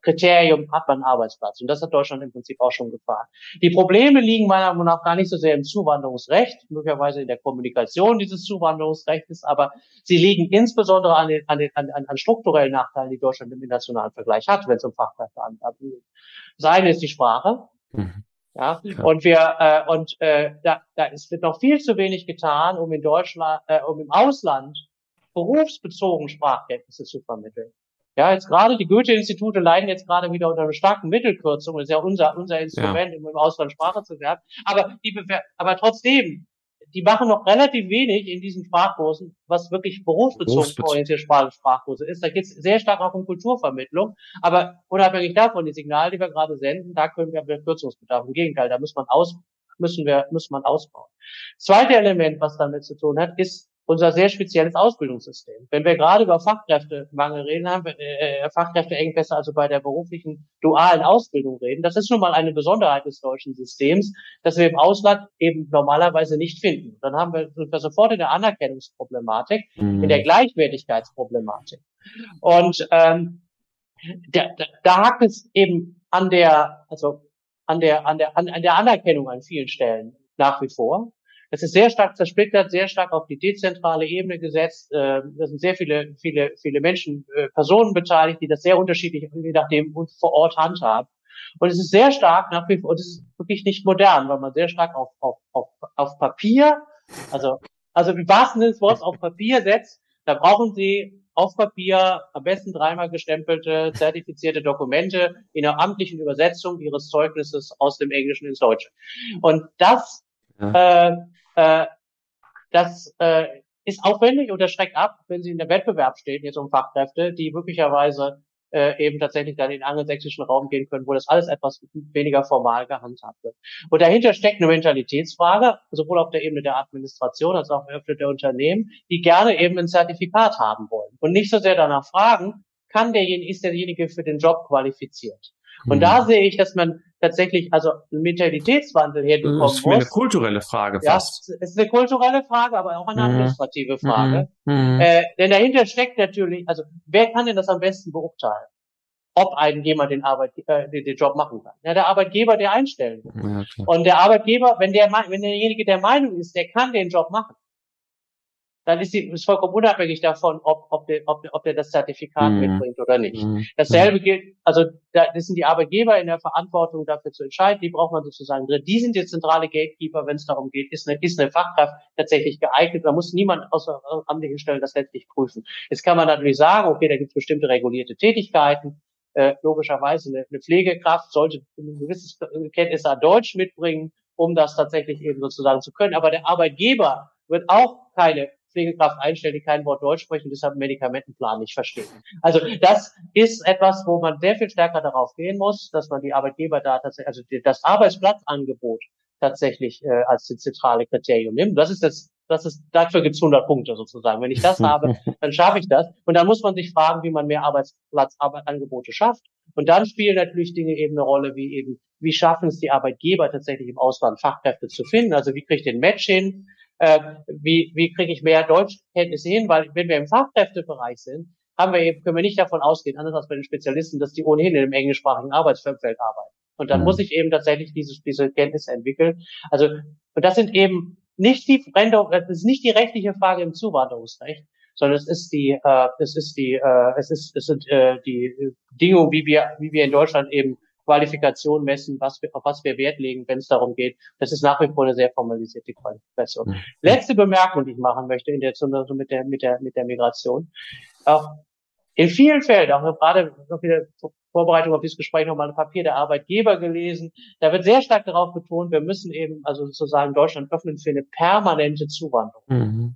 Kriterium, hat man einen Arbeitsplatz. Und das hat Deutschland im Prinzip auch schon gefahren. Die Probleme liegen meiner Meinung nach gar nicht so sehr im Zuwanderungsrecht, möglicherweise in der Kommunikation dieses Zuwanderungsrechts, aber sie liegen insbesondere an, den, an, den, an, an strukturellen Nachteilen, die Deutschland im internationalen Vergleich hat, wenn es um Fachkräfteangaben geht. Das eine ist die Sprache. Mhm. Ja, ja, und wir äh, und äh, da, da ist, wird noch viel zu wenig getan, um in Deutschland, äh, um im Ausland berufsbezogen Sprachkenntnisse zu vermitteln. Ja, jetzt gerade die Goethe-Institute leiden jetzt gerade wieder unter einer starken Mittelkürzung. Das ist ja unser, unser Instrument, ja. um im Ausland Sprache zu werben. Aber die, aber trotzdem, die machen noch relativ wenig in diesen Sprachkursen, was wirklich berufsbezogen orientierte Sprachkurse ist. Da geht es sehr stark auch um Kulturvermittlung. Aber unabhängig davon, die Signale, die wir gerade senden, da können wir Kürzungsbedarf. Im Gegenteil, da muss man aus, müssen wir, muss man ausbauen. zweite Element, was damit zu tun hat, ist unser sehr spezielles Ausbildungssystem. Wenn wir gerade über Fachkräftemangel reden, haben wir äh, Fachkräfteengpässe also bei der beruflichen dualen Ausbildung reden. Das ist schon mal eine Besonderheit des deutschen Systems, dass wir im Ausland eben normalerweise nicht finden. Dann haben wir, sind wir sofort in der Anerkennungsproblematik, mhm. in der Gleichwertigkeitsproblematik. Und ähm, da, da, da hakt es eben an der, also an der, an der, an, an der Anerkennung an vielen Stellen nach wie vor. Es ist sehr stark zersplittert, sehr stark auf die dezentrale Ebene gesetzt. Äh, da sind sehr viele, viele, viele Menschen, äh, Personen beteiligt, die das sehr unterschiedlich, je nachdem, vor Ort handhaben. Und es ist sehr stark nach wie vor, und es ist wirklich nicht modern, weil man sehr stark auf, auf, auf, auf Papier, also, also im wahrsten Sinne des Wortes auf Papier setzt. Da brauchen Sie auf Papier am besten dreimal gestempelte, zertifizierte Dokumente in einer amtlichen Übersetzung Ihres Zeugnisses aus dem Englischen ins Deutsche. Und das ja. äh, äh, das äh, ist aufwendig und das schreckt ab, wenn sie in der Wettbewerb stehen, jetzt um Fachkräfte, die möglicherweise äh, eben tatsächlich dann in den angelsächsischen Raum gehen können, wo das alles etwas weniger formal gehandhabt wird. Und dahinter steckt eine Mentalitätsfrage, sowohl auf der Ebene der Administration als auch auf der der Unternehmen, die gerne eben ein Zertifikat haben wollen und nicht so sehr danach fragen, kann derjenige, ist derjenige für den Job qualifiziert? Und mhm. da sehe ich, dass man tatsächlich also einen Mentalitätswandel herbekommen muss. Das ist eine kulturelle Frage fast. Ja, es ist eine kulturelle Frage, aber auch eine mhm. administrative Frage. Mhm. mhm. Äh, denn dahinter steckt natürlich, also wer kann denn das am besten beurteilen? ob ein jemand den Arbeit äh, den, den Job machen kann. Ja, der Arbeitgeber, der einstellen will. Ja, und der Arbeitgeber, wenn der wenn derjenige der Meinung ist, der kann den Job machen, dann ist sie ist vollkommen unabhängig davon, ob, ob, der, ob, ob der das Zertifikat mhm. mitbringt oder nicht. Mhm. Dasselbe gilt, also da das sind die Arbeitgeber in der Verantwortung dafür zu entscheiden, die braucht man sozusagen drin. Die sind die zentrale Gatekeeper, wenn es darum geht, ist eine, ist eine Fachkraft tatsächlich geeignet. Da muss niemand außer amtlichen Stellen das letztlich prüfen. Jetzt kann man natürlich sagen, okay, da gibt es bestimmte regulierte Tätigkeiten, äh, logischerweise eine, eine Pflegekraft sollte ein gewisses Kenntnis an Deutsch mitbringen, um das tatsächlich eben sozusagen zu können. Aber der Arbeitgeber wird auch keine Pflegekraft einstellen, die kein Wort Deutsch sprechen und deshalb Medikamentenplan nicht verstehen. Also das ist etwas, wo man sehr viel stärker darauf gehen muss, dass man die Arbeitgeber da tatsächlich, also das Arbeitsplatzangebot tatsächlich äh, als das zentrale Kriterium nimmt. Das ist das, das ist, dafür gibt's 100 Punkte sozusagen. Wenn ich das habe, dann schaffe ich das. Und dann muss man sich fragen, wie man mehr Arbeitsplatzangebote schafft. Und dann spielen natürlich Dinge eben eine Rolle, wie eben, wie schaffen es die Arbeitgeber tatsächlich im Ausland Fachkräfte zu finden? Also wie kriege ich den Match hin? Äh, wie, wie kriege ich mehr Deutschkenntnisse hin, weil wenn wir im Fachkräftebereich sind, haben wir eben, können wir nicht davon ausgehen, anders als bei den Spezialisten, dass die ohnehin in einem englischsprachigen Arbeitsfeld arbeiten. Und dann mhm. muss ich eben tatsächlich diese, diese Kenntnisse entwickeln. Also, und das sind eben nicht die das ist nicht die rechtliche Frage im Zuwanderungsrecht, sondern es ist die, äh, es ist die, äh, es ist, es sind äh, die Dinge, wie wir, wie wir in Deutschland eben Qualifikation messen, was wir, auf was wir Wert legen, wenn es darum geht. Das ist nach wie vor eine sehr formalisierte Qualifikation. Mhm. Letzte Bemerkung, die ich machen möchte in der, so mit der, mit der, mit der Migration. Auch in vielen Fällen, auch gerade noch wieder Vorbereitung auf dieses Gespräch nochmal ein Papier der Arbeitgeber gelesen. Da wird sehr stark darauf betont, wir müssen eben also sozusagen Deutschland öffnen für eine permanente Zuwanderung. Mhm.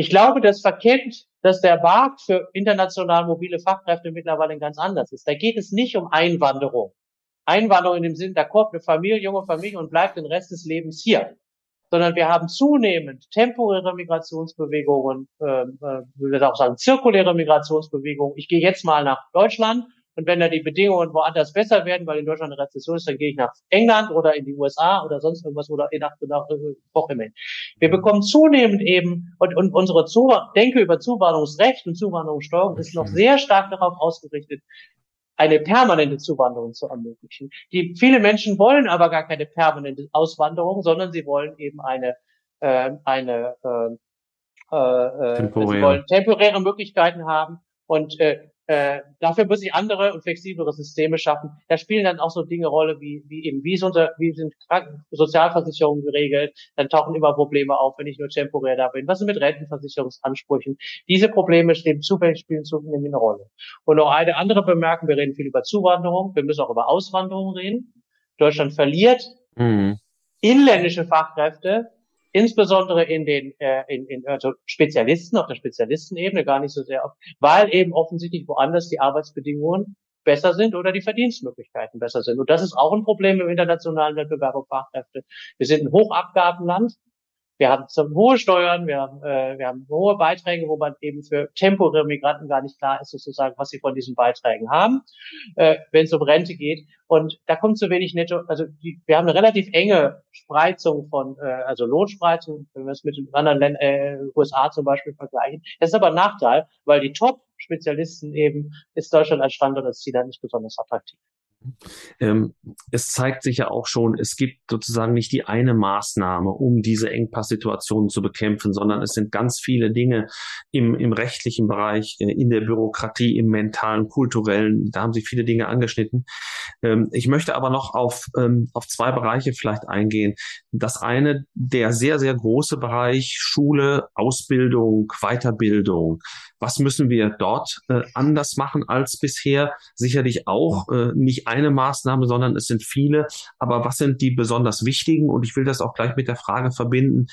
Ich glaube, das verkennt, dass der Markt für international mobile Fachkräfte mittlerweile ganz anders ist. Da geht es nicht um Einwanderung. Einwanderung in dem Sinn, da kommt eine Familie, junge Familie und bleibt den Rest des Lebens hier. Sondern wir haben zunehmend temporäre Migrationsbewegungen, äh, äh, würde auch sagen, zirkuläre Migrationsbewegungen. Ich gehe jetzt mal nach Deutschland und wenn da die Bedingungen woanders besser werden, weil in Deutschland eine Rezession ist, dann gehe ich nach England oder in die USA oder sonst irgendwas oder nach, nach Woche Wir bekommen zunehmend eben und, und unsere Zu Denke über Zuwanderungsrecht und Zuwanderungssteuerung ist noch sehr stark darauf ausgerichtet, eine permanente Zuwanderung zu ermöglichen. Die viele Menschen wollen aber gar keine permanente Auswanderung, sondern sie wollen eben eine äh, eine äh, äh, äh sie wollen temporäre Möglichkeiten haben. Und äh, äh, dafür muss ich andere und flexiblere Systeme schaffen. Da spielen dann auch so Dinge Rolle wie, wie eben, wie, ist unser, wie sind Kranken Sozialversicherungen geregelt. Dann tauchen immer Probleme auf, wenn ich nur temporär da bin. Was ist mit Rentenversicherungsansprüchen? Diese Probleme stehen zufällig, spielen zufällig eine Rolle. Und noch eine andere Bemerkung, wir reden viel über Zuwanderung, wir müssen auch über Auswanderung reden. Deutschland verliert mhm. inländische Fachkräfte insbesondere in den äh, in, in also Spezialisten auf der Spezialistenebene gar nicht so sehr oft, weil eben offensichtlich woanders die Arbeitsbedingungen besser sind oder die Verdienstmöglichkeiten besser sind. Und das ist auch ein Problem im internationalen Wettbewerb um Fachkräfte. Wir sind ein Hochabgabenland wir haben zum hohe Steuern, wir haben, äh, wir haben hohe Beiträge, wo man eben für temporäre Migranten gar nicht klar ist, sozusagen, was sie von diesen Beiträgen haben, äh, wenn es um Rente geht. Und da kommt zu wenig Netto. Also die, wir haben eine relativ enge Spreizung von, äh, also Lohnspreizung, wenn wir es mit anderen Ländern, äh, USA zum Beispiel vergleichen. Das ist aber ein Nachteil, weil die Top-Spezialisten eben ist Deutschland als Standort als Ziel nicht besonders attraktiv. Ähm, es zeigt sich ja auch schon, es gibt sozusagen nicht die eine Maßnahme, um diese Engpasssituationen zu bekämpfen, sondern es sind ganz viele Dinge im, im rechtlichen Bereich, äh, in der Bürokratie, im mentalen, kulturellen, da haben Sie viele Dinge angeschnitten. Ähm, ich möchte aber noch auf, ähm, auf zwei Bereiche vielleicht eingehen. Das eine, der sehr, sehr große Bereich Schule, Ausbildung, Weiterbildung. Was müssen wir dort äh, anders machen als bisher? Sicherlich auch äh, nicht eine Maßnahme, sondern es sind viele. Aber was sind die besonders wichtigen? Und ich will das auch gleich mit der Frage verbinden,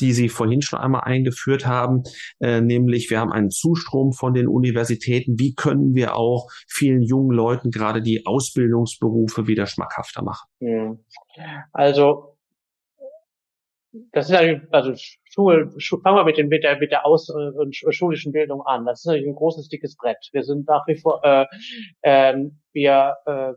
die Sie vorhin schon einmal eingeführt haben, äh, nämlich wir haben einen Zustrom von den Universitäten. Wie können wir auch vielen jungen Leuten gerade die Ausbildungsberufe wieder schmackhafter machen? Also das ist eigentlich, also Schul, Schul, fangen wir mit, den, mit der, mit der aus, und schulischen Bildung an. Das ist natürlich ein großes, dickes Brett. Wir sind nach wie vor, äh, ähm, wir, äh,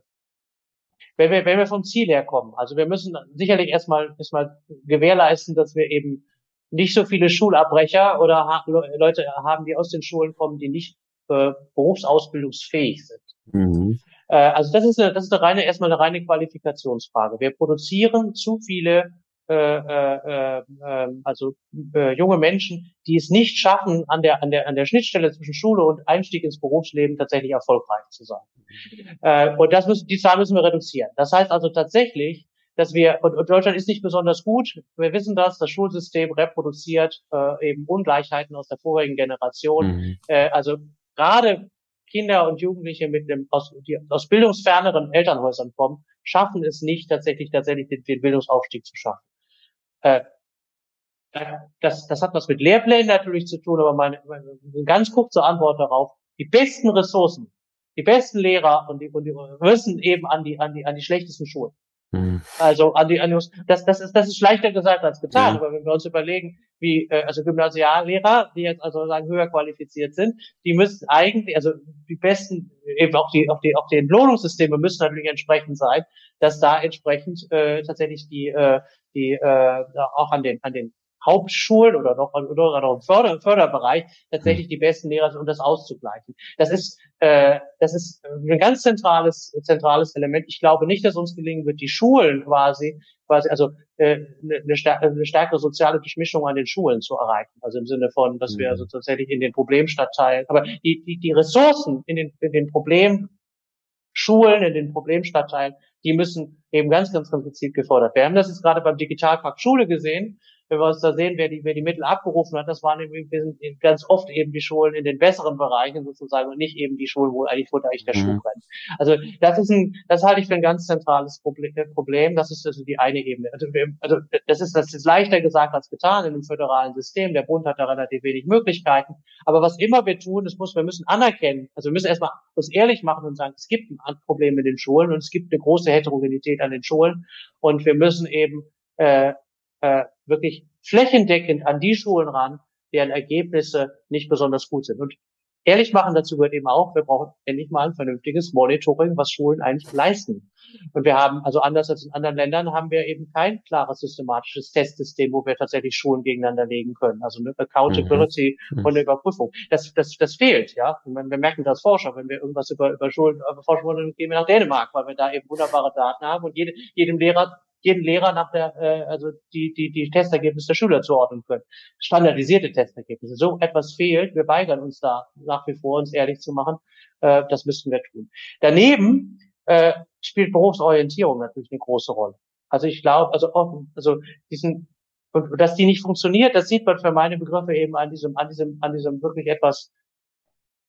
wenn wir, wenn wir vom Ziel herkommen, also wir müssen sicherlich erstmal, erstmal gewährleisten, dass wir eben nicht so viele Schulabbrecher oder ha Leute haben, die aus den Schulen kommen, die nicht äh, berufsausbildungsfähig sind. Mhm. Äh, also das ist eine, das ist eine reine, erstmal eine reine Qualifikationsfrage. Wir produzieren zu viele äh, äh, äh, also äh, junge Menschen, die es nicht schaffen, an der, an der, an der Schnittstelle zwischen Schule und Einstieg ins Berufsleben tatsächlich erfolgreich zu sein. Äh, und das müssen, die Zahl müssen wir reduzieren. Das heißt also tatsächlich, dass wir, und, und Deutschland ist nicht besonders gut, wir wissen das, das Schulsystem reproduziert äh, eben Ungleichheiten aus der vorigen Generation. Mhm. Äh, also gerade Kinder und Jugendliche mit dem aus, die aus bildungsferneren Elternhäusern kommen, schaffen es nicht tatsächlich tatsächlich den, den Bildungsaufstieg zu schaffen. Äh, das, das hat was mit Lehrplänen natürlich zu tun, aber meine, meine ganz kurze Antwort darauf. Die besten Ressourcen, die besten Lehrer und die, und die müssen eben an die, an die, an die schlechtesten Schulen. Mhm. Also an die, an die das, das ist das ist leichter gesagt als getan, ja. aber wenn wir uns überlegen, wie äh, also Gymnasiallehrer, die jetzt also sagen höher qualifiziert sind, die müssen eigentlich also die besten eben auch die auch die auch die Entlohnungssysteme müssen natürlich entsprechend sein, dass da entsprechend äh, tatsächlich die äh, die äh, auch an den an den Hauptschulen oder noch, oder noch im Förder, Förderbereich tatsächlich die besten Lehrer sind, um das auszugleichen. Das ist, äh, das ist ein ganz zentrales, zentrales Element. Ich glaube nicht, dass uns gelingen wird, die Schulen quasi, quasi, also äh, eine, stärkere, eine stärkere soziale Durchmischung an den Schulen zu erreichen. Also im Sinne von, dass wir mhm. also tatsächlich in den Problemstadtteilen, aber die, die, die Ressourcen in den, in den Problemschulen, in den Problemstadtteilen, die müssen eben ganz, ganz, ganz gezielt gefordert werden. Das ist gerade beim Digitalpakt Schule gesehen, wenn wir uns da sehen, wer die, wer die Mittel abgerufen hat, das waren eben ganz oft eben die Schulen in den besseren Bereichen sozusagen und nicht eben die Schulen, wo eigentlich, wo eigentlich der Schuh mhm. brennt. Also das ist ein, das halte ich für ein ganz zentrales äh, Problem. Das ist also die eine Ebene. Also, also das ist, das ist leichter gesagt als getan in einem föderalen System. Der Bund hat da relativ wenig Möglichkeiten. Aber was immer wir tun, das muss, wir müssen anerkennen. Also wir müssen erstmal uns ehrlich machen und sagen, es gibt ein Problem in den Schulen und es gibt eine große Heterogenität an den Schulen und wir müssen eben äh, äh, wirklich flächendeckend an die Schulen ran, deren Ergebnisse nicht besonders gut sind. Und ehrlich machen dazu gehört eben auch, wir brauchen endlich mal ein vernünftiges Monitoring, was Schulen eigentlich leisten. Und wir haben, also anders als in anderen Ländern, haben wir eben kein klares systematisches Testsystem, wo wir tatsächlich Schulen gegeneinander legen können. Also eine Accountability mhm. und eine Überprüfung. Das, das, das fehlt, ja. Und wir merken das Forscher, wenn wir irgendwas über, über Schulen über forschen wollen, dann gehen wir nach Dänemark, weil wir da eben wunderbare Daten haben und jede, jedem Lehrer jeden Lehrer nach der, äh, also die, die, die Testergebnisse der Schüler zuordnen können. Standardisierte Testergebnisse. So etwas fehlt. Wir weigern uns da nach wie vor, uns ehrlich zu machen. Äh, das müssten wir tun. Daneben äh, spielt Berufsorientierung natürlich eine große Rolle. Also ich glaube, also, also diesen und dass die nicht funktioniert, das sieht man für meine Begriffe eben an diesem, an diesem, an diesem wirklich etwas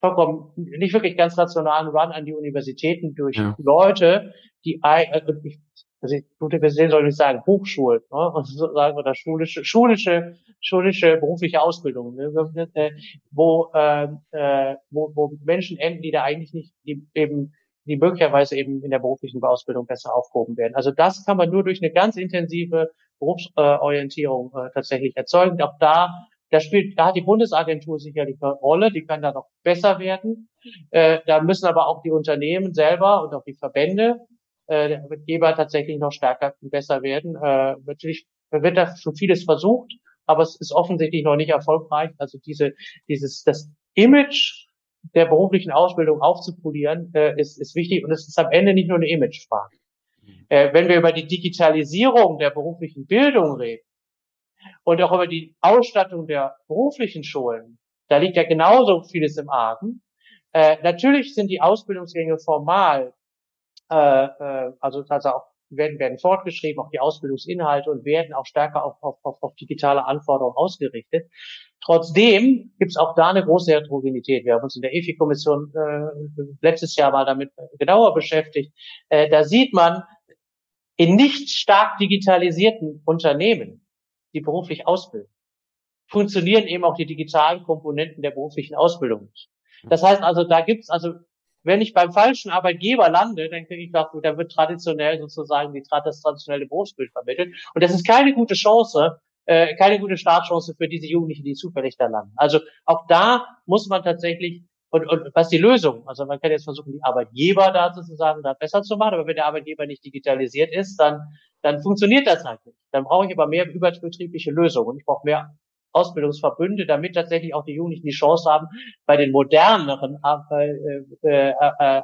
vollkommen, nicht wirklich ganz rationalen Run an die Universitäten durch ja. Leute, die, also ich gute Präsident soll ich sagen, Hochschulen, ne? und sozusagen oder schulische, schulische, schulische berufliche Ausbildung, ne? Äh, wo, äh, äh, wo, wo Menschen enden, die da eigentlich nicht, die eben, die möglicherweise eben in der beruflichen Ausbildung besser aufgehoben werden. Also das kann man nur durch eine ganz intensive Berufsorientierung äh, tatsächlich erzeugen. Auch da, da spielt, da hat die Bundesagentur sicherlich eine Rolle, die kann da noch besser werden. Äh, da müssen aber auch die Unternehmen selber und auch die Verbände äh, der Arbeitgeber tatsächlich noch stärker und besser werden. Äh, natürlich wird da schon vieles versucht, aber es ist offensichtlich noch nicht erfolgreich. Also diese, dieses, das Image der beruflichen Ausbildung aufzupolieren, äh, ist, ist wichtig und es ist am Ende nicht nur eine Imagefrage. Äh, wenn wir über die Digitalisierung der beruflichen Bildung reden und auch über die Ausstattung der beruflichen Schulen, da liegt ja genauso vieles im Argen. Äh, natürlich sind die Ausbildungsgänge formal äh, äh, also, also auch werden, werden fortgeschrieben, auch die Ausbildungsinhalte und werden auch stärker auf, auf, auf, auf digitale Anforderungen ausgerichtet. Trotzdem gibt es auch da eine große Heterogenität. Wir haben uns in der EFI-Kommission äh, letztes Jahr mal damit genauer beschäftigt. Äh, da sieht man, in nicht stark digitalisierten Unternehmen, die beruflich ausbilden, funktionieren eben auch die digitalen Komponenten der beruflichen Ausbildung nicht. Das heißt also, da gibt es also wenn ich beim falschen Arbeitgeber lande, dann kriege ich gesagt, gut, da wird traditionell sozusagen die, das traditionelle Berufsbild vermittelt. Und das ist keine gute Chance, äh, keine gute Startchance für diese Jugendlichen, die zufällig da landen. Also auch da muss man tatsächlich und, und was die Lösung? Also man kann jetzt versuchen, die Arbeitgeber da sozusagen da besser zu machen, aber wenn der Arbeitgeber nicht digitalisiert ist, dann, dann funktioniert das halt nicht. Dann brauche ich aber mehr überbetriebliche Lösungen. Und ich brauche mehr Ausbildungsverbünde, damit tatsächlich auch die Jugendlichen die Chance haben, bei den moderneren äh, äh, äh,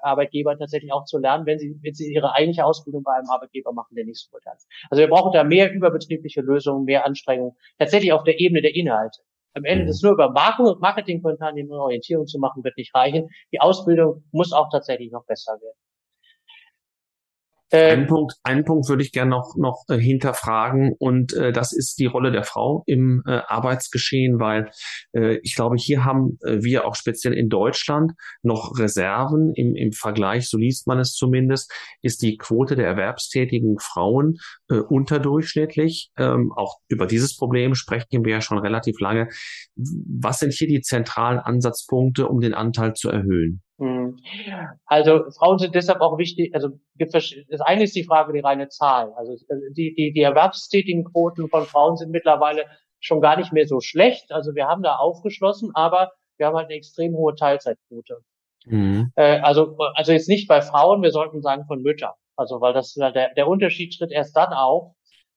Arbeitgebern tatsächlich auch zu lernen, wenn sie, wenn sie ihre eigentliche Ausbildung bei einem Arbeitgeber machen, der nicht so modern ist. Also wir brauchen da mehr überbetriebliche Lösungen, mehr Anstrengungen, tatsächlich auf der Ebene der Inhalte. Am Ende mhm. das nur über Marketingkampagnen und Orientierung zu machen, wird nicht reichen. Die Ausbildung muss auch tatsächlich noch besser werden. Äh, einen Punkt, einen Punkt würde ich gerne noch, noch äh, hinterfragen und äh, das ist die Rolle der Frau im äh, Arbeitsgeschehen, weil äh, ich glaube, hier haben äh, wir auch speziell in Deutschland noch Reserven im, im Vergleich, so liest man es zumindest, ist die Quote der erwerbstätigen Frauen äh, unterdurchschnittlich. Ähm, auch über dieses Problem sprechen wir ja schon relativ lange. Was sind hier die zentralen Ansatzpunkte, um den Anteil zu erhöhen? Hm. Also Frauen sind deshalb auch wichtig, also das eine ist die Frage die reine Zahl. Also die, die, die erwerbstätigen Quoten von Frauen sind mittlerweile schon gar nicht mehr so schlecht. Also wir haben da aufgeschlossen, aber wir haben halt eine extrem hohe Teilzeitquote. Mhm. Äh, also, also jetzt nicht bei Frauen, wir sollten sagen von Müttern. Also weil das der, der Unterschied tritt erst dann auf,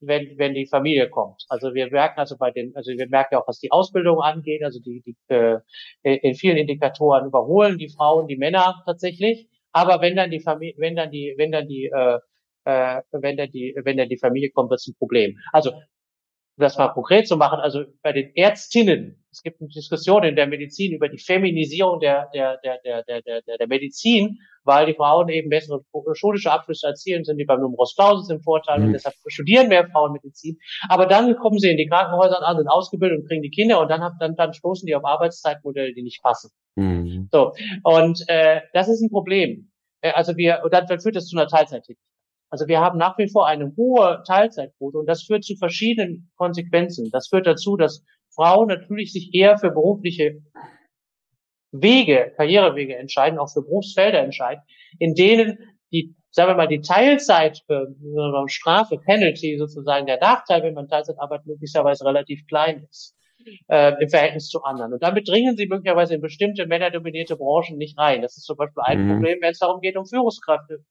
wenn, wenn die Familie kommt. Also wir merken also bei den, also wir merken auch, was die Ausbildung angeht, also die, die äh, in vielen Indikatoren überholen die Frauen die Männer tatsächlich. Aber wenn dann die Familie, wenn dann die, wenn dann die, äh, äh, wenn dann die, wenn dann die Familie kommt, wird es ein Problem. Also um das mal konkret zu machen, also bei den Ärztinnen es gibt eine Diskussion in der Medizin über die Feminisierung der, der, der, der, der, der, der Medizin, weil die Frauen eben bessere schulische Abschlüsse erzielen, sind die beim Numerus Clausus im Vorteil mhm. und deshalb studieren mehr Frauen Medizin. Aber dann kommen sie in die Krankenhäuser an, sind ausgebildet und kriegen die Kinder und dann, dann, dann stoßen die auf Arbeitszeitmodelle, die nicht passen. Mhm. So. Und äh, das ist ein Problem. Äh, also wir, und dann führt das zu einer Teilzeittätigkeit. Also wir haben nach wie vor eine hohe Teilzeitquote und das führt zu verschiedenen Konsequenzen. Das führt dazu, dass Frauen natürlich sich eher für berufliche Wege, Karrierewege entscheiden, auch für Berufsfelder entscheiden, in denen die, sagen wir mal, die Teilzeit, äh, Strafe, Penalty sozusagen, der Nachteil, wenn man Teilzeit arbeitet, möglicherweise relativ klein ist äh, im Verhältnis zu anderen. Und damit dringen sie möglicherweise in bestimmte männerdominierte Branchen nicht rein. Das ist zum Beispiel ein mhm. Problem, wenn es darum geht, um Führungskräfte,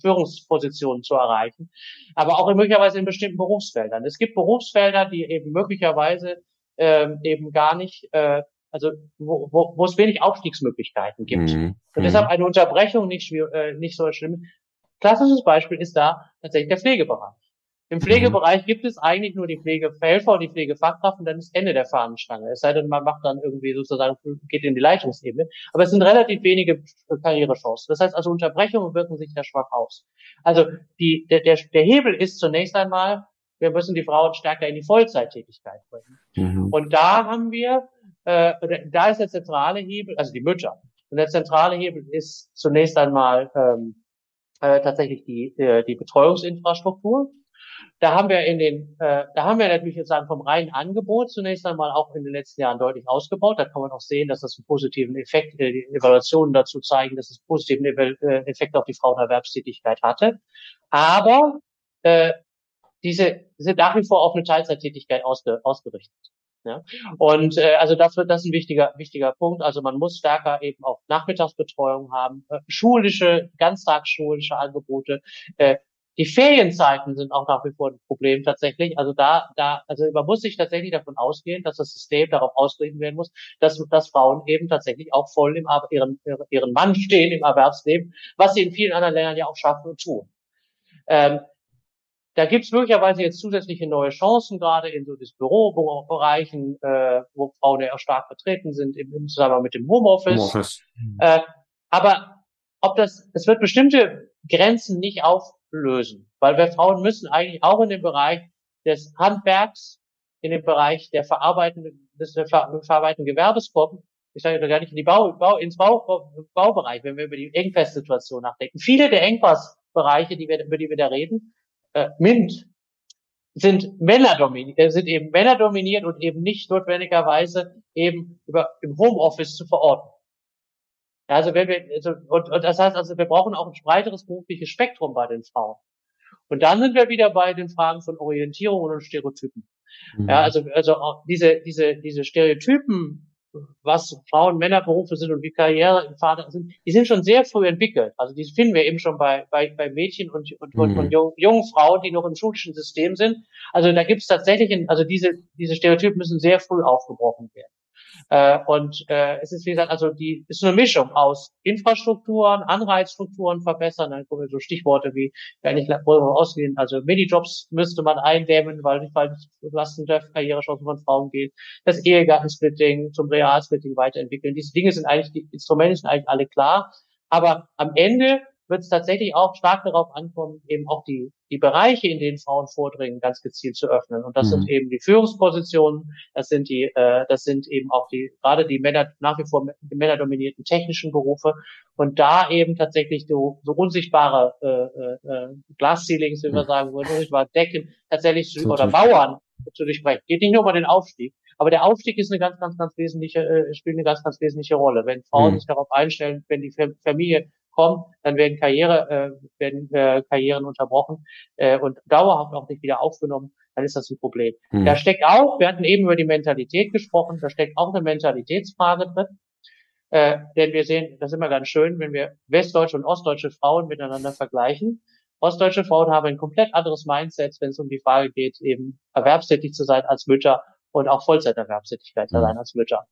Führungspositionen zu erreichen, aber auch möglicherweise in bestimmten Berufsfeldern. Es gibt Berufsfelder, die eben möglicherweise ähm, eben gar nicht, äh, also wo, wo, wo es wenig Aufstiegsmöglichkeiten gibt. Mhm. Und deshalb mhm. eine Unterbrechung nicht, äh, nicht so schlimm. Klassisches Beispiel ist da tatsächlich der Pflegebereich. Im mhm. Pflegebereich gibt es eigentlich nur die Pflegehelfer und die Pflegefachkraft und dann ist Ende der Fahnenstange. Es sei denn, man macht dann irgendwie sozusagen, geht in die Leitungsebene. Aber es sind relativ wenige Karrierechancen. Das heißt also, Unterbrechungen wirken sich sehr schwach aus. Also die, der, der, der Hebel ist zunächst einmal, wir müssen die Frauen stärker in die Vollzeittätigkeit bringen. Mhm. Und da haben wir, äh, da ist der zentrale Hebel, also die Mütter. Und der zentrale Hebel ist zunächst einmal ähm, äh, tatsächlich die, äh, die Betreuungsinfrastruktur. Da haben wir in den, äh, da haben wir natürlich jetzt sagen vom reinen Angebot zunächst einmal auch in den letzten Jahren deutlich ausgebaut. Da kann man auch sehen, dass das einen positiven Effekt, äh, die Evaluationen dazu zeigen, dass es einen positiven äh, Effekt auf die Frauenerwerbstätigkeit hatte. Aber äh, diese sind nach wie vor auf eine Teilzeittätigkeit ausge, ausgerichtet. Ja? Und äh, also dafür das ist ein wichtiger wichtiger Punkt. Also man muss stärker eben auch Nachmittagsbetreuung haben, äh, schulische, ganztagsschulische Angebote, äh, die Ferienzeiten sind auch nach wie vor ein Problem tatsächlich. Also da, da, also man muss sich tatsächlich davon ausgehen, dass das System darauf ausgerichtet werden muss, dass, dass Frauen eben tatsächlich auch voll im ihren, ihren Mann stehen im Erwerbsleben, was sie in vielen anderen Ländern ja auch schaffen und tun. Ähm, da gibt es möglicherweise jetzt zusätzliche neue Chancen, gerade in so des Bürobereichen, äh, wo Frauen ja auch stark vertreten sind, im, im Zusammenhang mit dem Homeoffice. Homeoffice. Äh, aber ob das, es wird bestimmte Grenzen nicht auf, lösen. Weil wir Frauen müssen eigentlich auch in den Bereich des Handwerks, in den Bereich der verarbeitenden, des verarbeitenden Gewerbes kommen. Ich sage gar nicht in die Bau, Bau ins Bau, Baubereich, wenn wir über die Engpasssituation nachdenken. Viele der Engpassbereiche, die wir, über die wir da reden, äh, MINT, sind Männer dominiert, äh, sind eben Männer dominiert und eben nicht notwendigerweise eben über im Homeoffice zu verorten. Ja, also wenn wir, also, und, und das heißt also, wir brauchen auch ein breiteres berufliches Spektrum bei den Frauen. Und dann sind wir wieder bei den Fragen von Orientierung und Stereotypen. Mhm. Ja, also, also auch diese, diese, diese Stereotypen, was Frauen, Männerberufe sind und wie Karriere im Vater sind, die sind schon sehr früh entwickelt. Also die finden wir eben schon bei, bei, bei Mädchen und, und, mhm. und jungen, jungen Frauen, die noch im schulischen System sind. Also da gibt es tatsächlich, also diese, diese Stereotypen müssen sehr früh aufgebrochen werden. Äh, und äh, es ist, wie gesagt, also die ist eine Mischung aus Infrastrukturen, Anreizstrukturen verbessern, dann kommen so Stichworte wie, wenn ich ausgehen, also Minijobs müsste man eindämmen, weil nicht, weil Lasten der Karrierechancen von Frauen geht, das Ehegattensplitting zum Realsplitting weiterentwickeln. Diese Dinge sind eigentlich, die Instrumente sind eigentlich alle klar, aber am Ende wird es tatsächlich auch stark darauf ankommen, eben auch die, die Bereiche, in denen Frauen vordringen, ganz gezielt zu öffnen. Und das mhm. sind eben die Führungspositionen, das sind die, äh, das sind eben auch die, gerade die Männer, nach wie vor männerdominierten technischen Berufe. Und da eben tatsächlich so, so unsichtbare äh, äh, Glasceilings, wie wir mhm. sagen würden, unsichtbare Decken tatsächlich zu, oder Mauern zu durchbrechen. Geht nicht nur um den Aufstieg, aber der Aufstieg ist eine ganz, ganz, ganz wesentliche, äh, spielt eine ganz, ganz wesentliche Rolle. Wenn Frauen mhm. sich darauf einstellen, wenn die Familie kommt, dann werden Karriere, äh, werden äh, Karrieren unterbrochen äh, und dauerhaft auch nicht wieder aufgenommen, dann ist das ein Problem. Mhm. Da steckt auch, wir hatten eben über die Mentalität gesprochen, da steckt auch eine Mentalitätsfrage drin. Äh, denn wir sehen, das ist immer ganz schön, wenn wir westdeutsche und ostdeutsche Frauen miteinander vergleichen. Ostdeutsche Frauen haben ein komplett anderes Mindset, wenn es um die Frage geht, eben erwerbstätig zu sein als Mütter und auch Vollzeiterwerbstätigkeit zu mhm. sein als Mütter.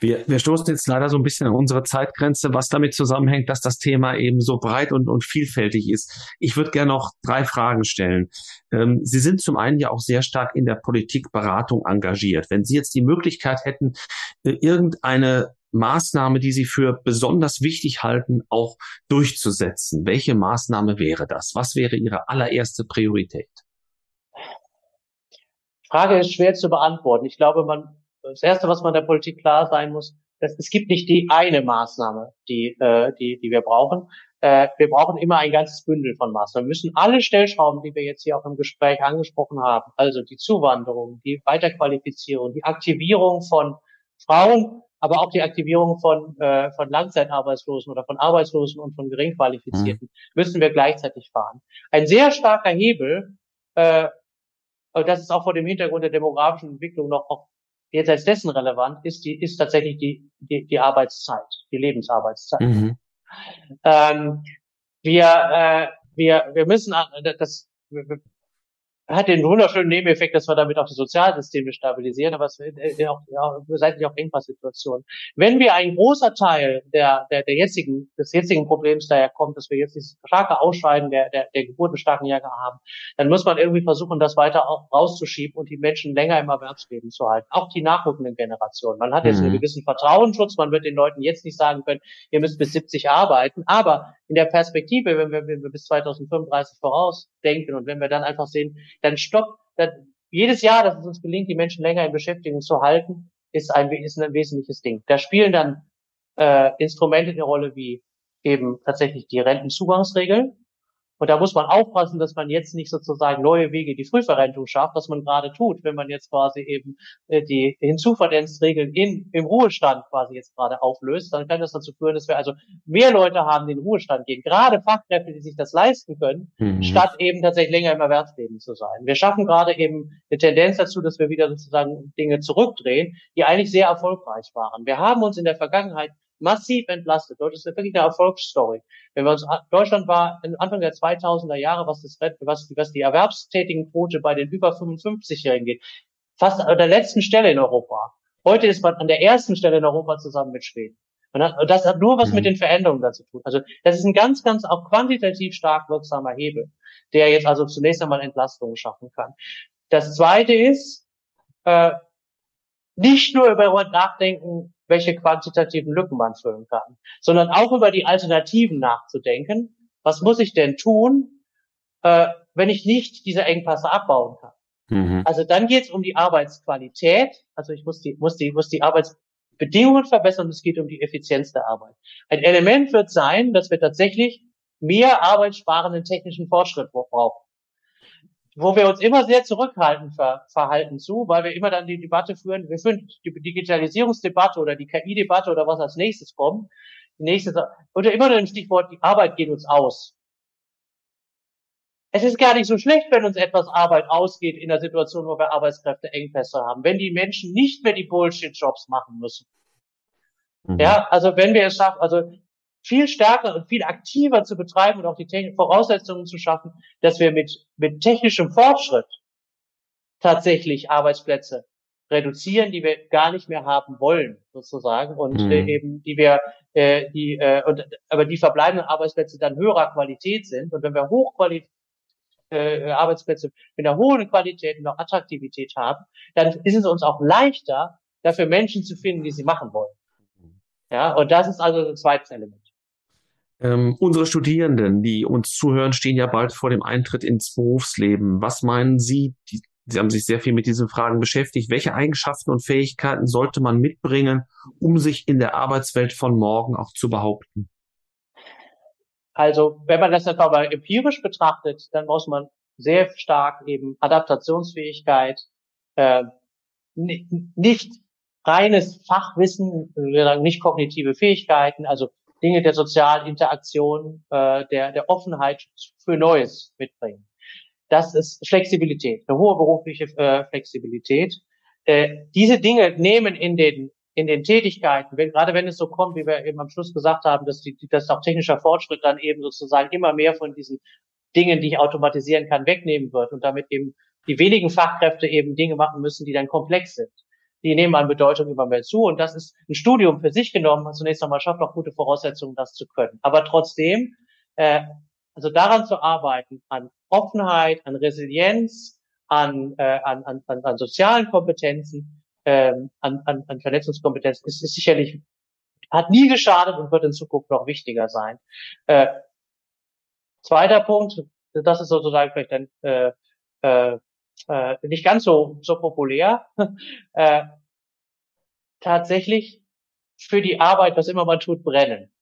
Wir, wir stoßen jetzt leider so ein bisschen an unsere Zeitgrenze, was damit zusammenhängt, dass das Thema eben so breit und, und vielfältig ist. Ich würde gerne noch drei Fragen stellen. Ähm, Sie sind zum einen ja auch sehr stark in der Politikberatung engagiert. Wenn Sie jetzt die Möglichkeit hätten, äh, irgendeine Maßnahme, die Sie für besonders wichtig halten, auch durchzusetzen, welche Maßnahme wäre das? Was wäre Ihre allererste Priorität? Frage ist schwer zu beantworten. Ich glaube, man das Erste, was man der Politik klar sein muss, dass es gibt nicht die eine Maßnahme, die, äh, die, die wir brauchen. Äh, wir brauchen immer ein ganzes Bündel von Maßnahmen. Wir müssen alle Stellschrauben, die wir jetzt hier auch im Gespräch angesprochen haben, also die Zuwanderung, die Weiterqualifizierung, die Aktivierung von Frauen, aber auch die Aktivierung von, äh, von Langzeitarbeitslosen oder von Arbeitslosen und von Geringqualifizierten, mhm. müssen wir gleichzeitig fahren. Ein sehr starker Hebel, äh, das ist auch vor dem Hintergrund der demografischen Entwicklung noch auch jenseits dessen relevant ist, die ist tatsächlich die, die, die Arbeitszeit, die Lebensarbeitszeit. Mhm. Ähm, wir, äh, wir, wir müssen, äh, das, hat den wunderschönen Nebeneffekt, dass wir damit auch die Sozialsysteme stabilisieren, aber es ist auch, ja, seitlich auch Engpasssituationen. Wenn wir ein großer Teil der, der, der jetzigen, des jetzigen Problems daher kommt, dass wir jetzt dieses starke Ausscheiden der, der, der geburtenstarken Jahrgänge haben, dann muss man irgendwie versuchen, das weiter auch rauszuschieben und die Menschen länger im Erwerbsleben zu halten. Auch die nachrückenden Generationen. Man hat jetzt mhm. einen gewissen Vertrauensschutz, man wird den Leuten jetzt nicht sagen können, ihr müsst bis 70 arbeiten, aber in der Perspektive, wenn wir, wenn wir bis 2035 vorausdenken und wenn wir dann einfach sehen, dann stoppt, dann, jedes Jahr, dass es uns gelingt, die Menschen länger in Beschäftigung zu halten, ist ein, ist ein wesentliches Ding. Da spielen dann äh, Instrumente eine Rolle wie eben tatsächlich die Rentenzugangsregeln, und da muss man aufpassen, dass man jetzt nicht sozusagen neue Wege die Frühverrentung schafft, was man gerade tut, wenn man jetzt quasi eben äh, die Hinzuverdenzregeln in, im Ruhestand quasi jetzt gerade auflöst, dann kann das dazu führen, dass wir also mehr Leute haben, die in den Ruhestand gehen, gerade Fachkräfte, die sich das leisten können, mhm. statt eben tatsächlich länger im Erwerbsleben zu sein. Wir schaffen gerade eben eine Tendenz dazu, dass wir wieder sozusagen Dinge zurückdrehen, die eigentlich sehr erfolgreich waren. Wir haben uns in der Vergangenheit massiv entlastet. Dort ist wirklich eine Erfolgsstory. Wenn wir uns, Deutschland war Anfang der 2000er Jahre, was das, was, was die erwerbstätigen Quote bei den über 55-Jährigen geht, fast an der letzten Stelle in Europa. Heute ist man an der ersten Stelle in Europa zusammen mit Schweden. Und das hat nur was mhm. mit den Veränderungen dazu tun. Also das ist ein ganz, ganz auch quantitativ stark wirksamer Hebel, der jetzt also zunächst einmal Entlastungen schaffen kann. Das zweite ist, äh, nicht nur über nachdenken, welche quantitativen Lücken man füllen kann, sondern auch über die Alternativen nachzudenken. Was muss ich denn tun, äh, wenn ich nicht diese Engpässe abbauen kann? Mhm. Also dann geht es um die Arbeitsqualität. Also ich muss die, muss die, muss die Arbeitsbedingungen verbessern. Es geht um die Effizienz der Arbeit. Ein Element wird sein, dass wir tatsächlich mehr arbeitssparenden technischen Fortschritt brauchen wo wir uns immer sehr zurückhaltend ver verhalten zu, weil wir immer dann die Debatte führen, wir führen die Digitalisierungsdebatte oder die KI-Debatte oder was als nächstes kommt. Die nächste, unter immer dem Stichwort, die Arbeit geht uns aus. Es ist gar nicht so schlecht, wenn uns etwas Arbeit ausgeht in der Situation, wo wir Arbeitskräfteengpässe haben, wenn die Menschen nicht mehr die Bullshit-Jobs machen müssen. Mhm. Ja, also wenn wir es schaffen, also viel stärker und viel aktiver zu betreiben und auch die Voraussetzungen zu schaffen, dass wir mit, mit technischem Fortschritt tatsächlich Arbeitsplätze reduzieren, die wir gar nicht mehr haben wollen, sozusagen, und mhm. äh, eben die wir, äh, die, äh, und, aber die verbleibenden Arbeitsplätze dann höherer Qualität sind. Und wenn wir Hochqualität äh, Arbeitsplätze mit einer hohen Qualität und auch Attraktivität haben, dann ist es uns auch leichter, dafür Menschen zu finden, die sie machen wollen. Ja, und das ist also das zweite Element. Ähm, unsere Studierenden, die uns zuhören, stehen ja bald vor dem Eintritt ins Berufsleben. Was meinen Sie? Die, Sie haben sich sehr viel mit diesen Fragen beschäftigt. Welche Eigenschaften und Fähigkeiten sollte man mitbringen, um sich in der Arbeitswelt von morgen auch zu behaupten? Also, wenn man das einfach mal empirisch betrachtet, dann muss man sehr stark eben Adaptationsfähigkeit, äh, nicht reines Fachwissen, nicht kognitive Fähigkeiten, also Dinge der sozialen Interaktion, äh, der, der Offenheit für Neues mitbringen. Das ist Flexibilität, eine hohe berufliche äh, Flexibilität. Äh, diese Dinge nehmen in den in den Tätigkeiten, wenn, gerade wenn es so kommt, wie wir eben am Schluss gesagt haben, dass, die, dass auch technischer Fortschritt dann eben sozusagen immer mehr von diesen Dingen, die ich automatisieren kann, wegnehmen wird und damit eben die wenigen Fachkräfte eben Dinge machen müssen, die dann komplex sind die nehmen an Bedeutung immer mehr zu. Und das ist ein Studium für sich genommen. Zunächst einmal schafft auch gute Voraussetzungen, das zu können. Aber trotzdem, äh, also daran zu arbeiten, an Offenheit, an Resilienz, an, äh, an, an, an sozialen Kompetenzen, ähm, an, an, an Vernetzungskompetenzen, ist, ist sicherlich, hat nie geschadet und wird in Zukunft noch wichtiger sein. Äh, zweiter Punkt, das ist sozusagen vielleicht ein äh, äh, äh, nicht ganz so, so populär, äh, tatsächlich für die Arbeit, was immer man tut, brennen.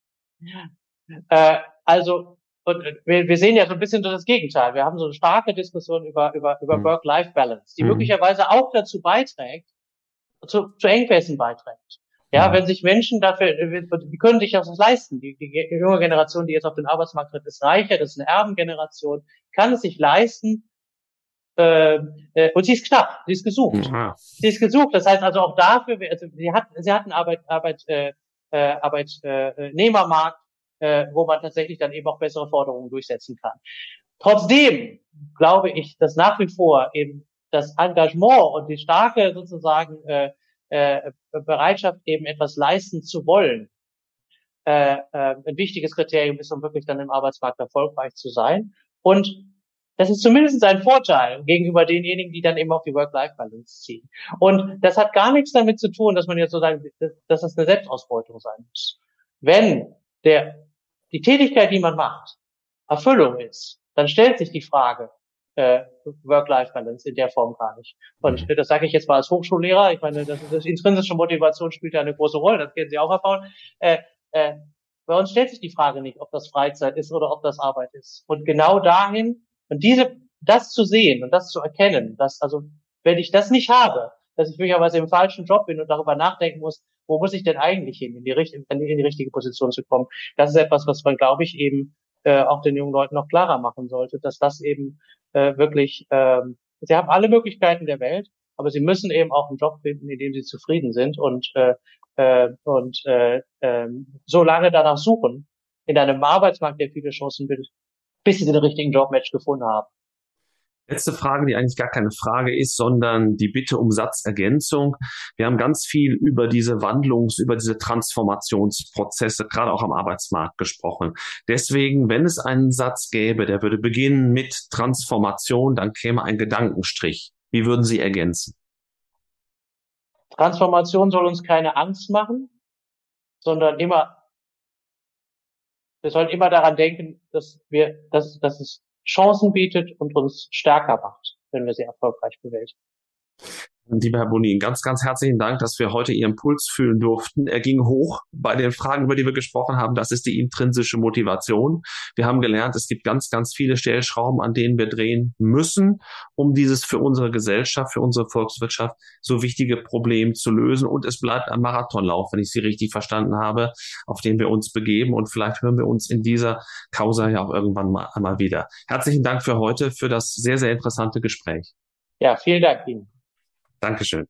Äh, also, und wir, wir sehen ja so ein bisschen das Gegenteil. Wir haben so eine starke Diskussion über, über, über mhm. Work-Life-Balance, die mhm. möglicherweise auch dazu beiträgt, zu, zu Engpässen beiträgt. Ja, wenn sich Menschen dafür, die können sich das leisten. Die, die junge Generation, die jetzt auf den Arbeitsmarkt tritt, ist reicher, das ist eine Erbengeneration, kann es sich leisten, äh, äh, und sie ist knapp, sie ist gesucht. Ja. Sie ist gesucht. Das heißt also auch dafür, also sie hat, sie hat einen Arbeit, Arbeit, äh, äh, Arbeitnehmermarkt, äh, wo man tatsächlich dann eben auch bessere Forderungen durchsetzen kann. Trotzdem glaube ich, dass nach wie vor eben das Engagement und die starke sozusagen äh, äh, Bereitschaft eben etwas leisten zu wollen, äh, äh, ein wichtiges Kriterium ist, um wirklich dann im Arbeitsmarkt erfolgreich zu sein. Und das ist zumindest ein Vorteil gegenüber denjenigen, die dann eben auf die Work-Life-Balance ziehen. Und das hat gar nichts damit zu tun, dass man jetzt so sagen, dass das eine Selbstausbeutung sein muss. Wenn der, die Tätigkeit, die man macht, Erfüllung ist, dann stellt sich die Frage, äh, Work-Life-Balance in der Form gar nicht. Und mhm. das sage ich jetzt mal als Hochschullehrer. Ich meine, das, das intrinsische Motivation spielt ja eine große Rolle. Das kennen Sie auch erfahren. Äh, äh, bei uns stellt sich die Frage nicht, ob das Freizeit ist oder ob das Arbeit ist. Und genau dahin und diese, das zu sehen und das zu erkennen, dass also, wenn ich das nicht habe, dass ich möglicherweise im falschen Job bin und darüber nachdenken muss, wo muss ich denn eigentlich hin, in die, in die richtige Position zu kommen. Das ist etwas, was man, glaube ich, eben äh, auch den jungen Leuten noch klarer machen sollte, dass das eben äh, wirklich, ähm, sie haben alle Möglichkeiten der Welt, aber sie müssen eben auch einen Job finden, in dem sie zufrieden sind und äh, äh, und äh, äh, so lange danach suchen in einem Arbeitsmarkt, der viele Chancen bietet, bis sie den richtigen Jobmatch gefunden haben. Letzte Frage, die eigentlich gar keine Frage ist, sondern die Bitte um Satzergänzung. Wir haben ganz viel über diese Wandlungs-, über diese Transformationsprozesse, gerade auch am Arbeitsmarkt gesprochen. Deswegen, wenn es einen Satz gäbe, der würde beginnen mit Transformation, dann käme ein Gedankenstrich. Wie würden Sie ergänzen? Transformation soll uns keine Angst machen, sondern immer wir sollten immer daran denken, dass wir, dass, dass es Chancen bietet und uns stärker macht, wenn wir sie erfolgreich bewältigen. Lieber Herr Bonin, ganz, ganz herzlichen Dank, dass wir heute Ihren Puls fühlen durften. Er ging hoch bei den Fragen, über die wir gesprochen haben. Das ist die intrinsische Motivation. Wir haben gelernt, es gibt ganz, ganz viele Stellschrauben, an denen wir drehen müssen, um dieses für unsere Gesellschaft, für unsere Volkswirtschaft so wichtige Problem zu lösen. Und es bleibt ein Marathonlauf, wenn ich Sie richtig verstanden habe, auf den wir uns begeben. Und vielleicht hören wir uns in dieser Causa ja auch irgendwann mal einmal wieder. Herzlichen Dank für heute, für das sehr, sehr interessante Gespräch. Ja, vielen Dank Ihnen. Dankeschön.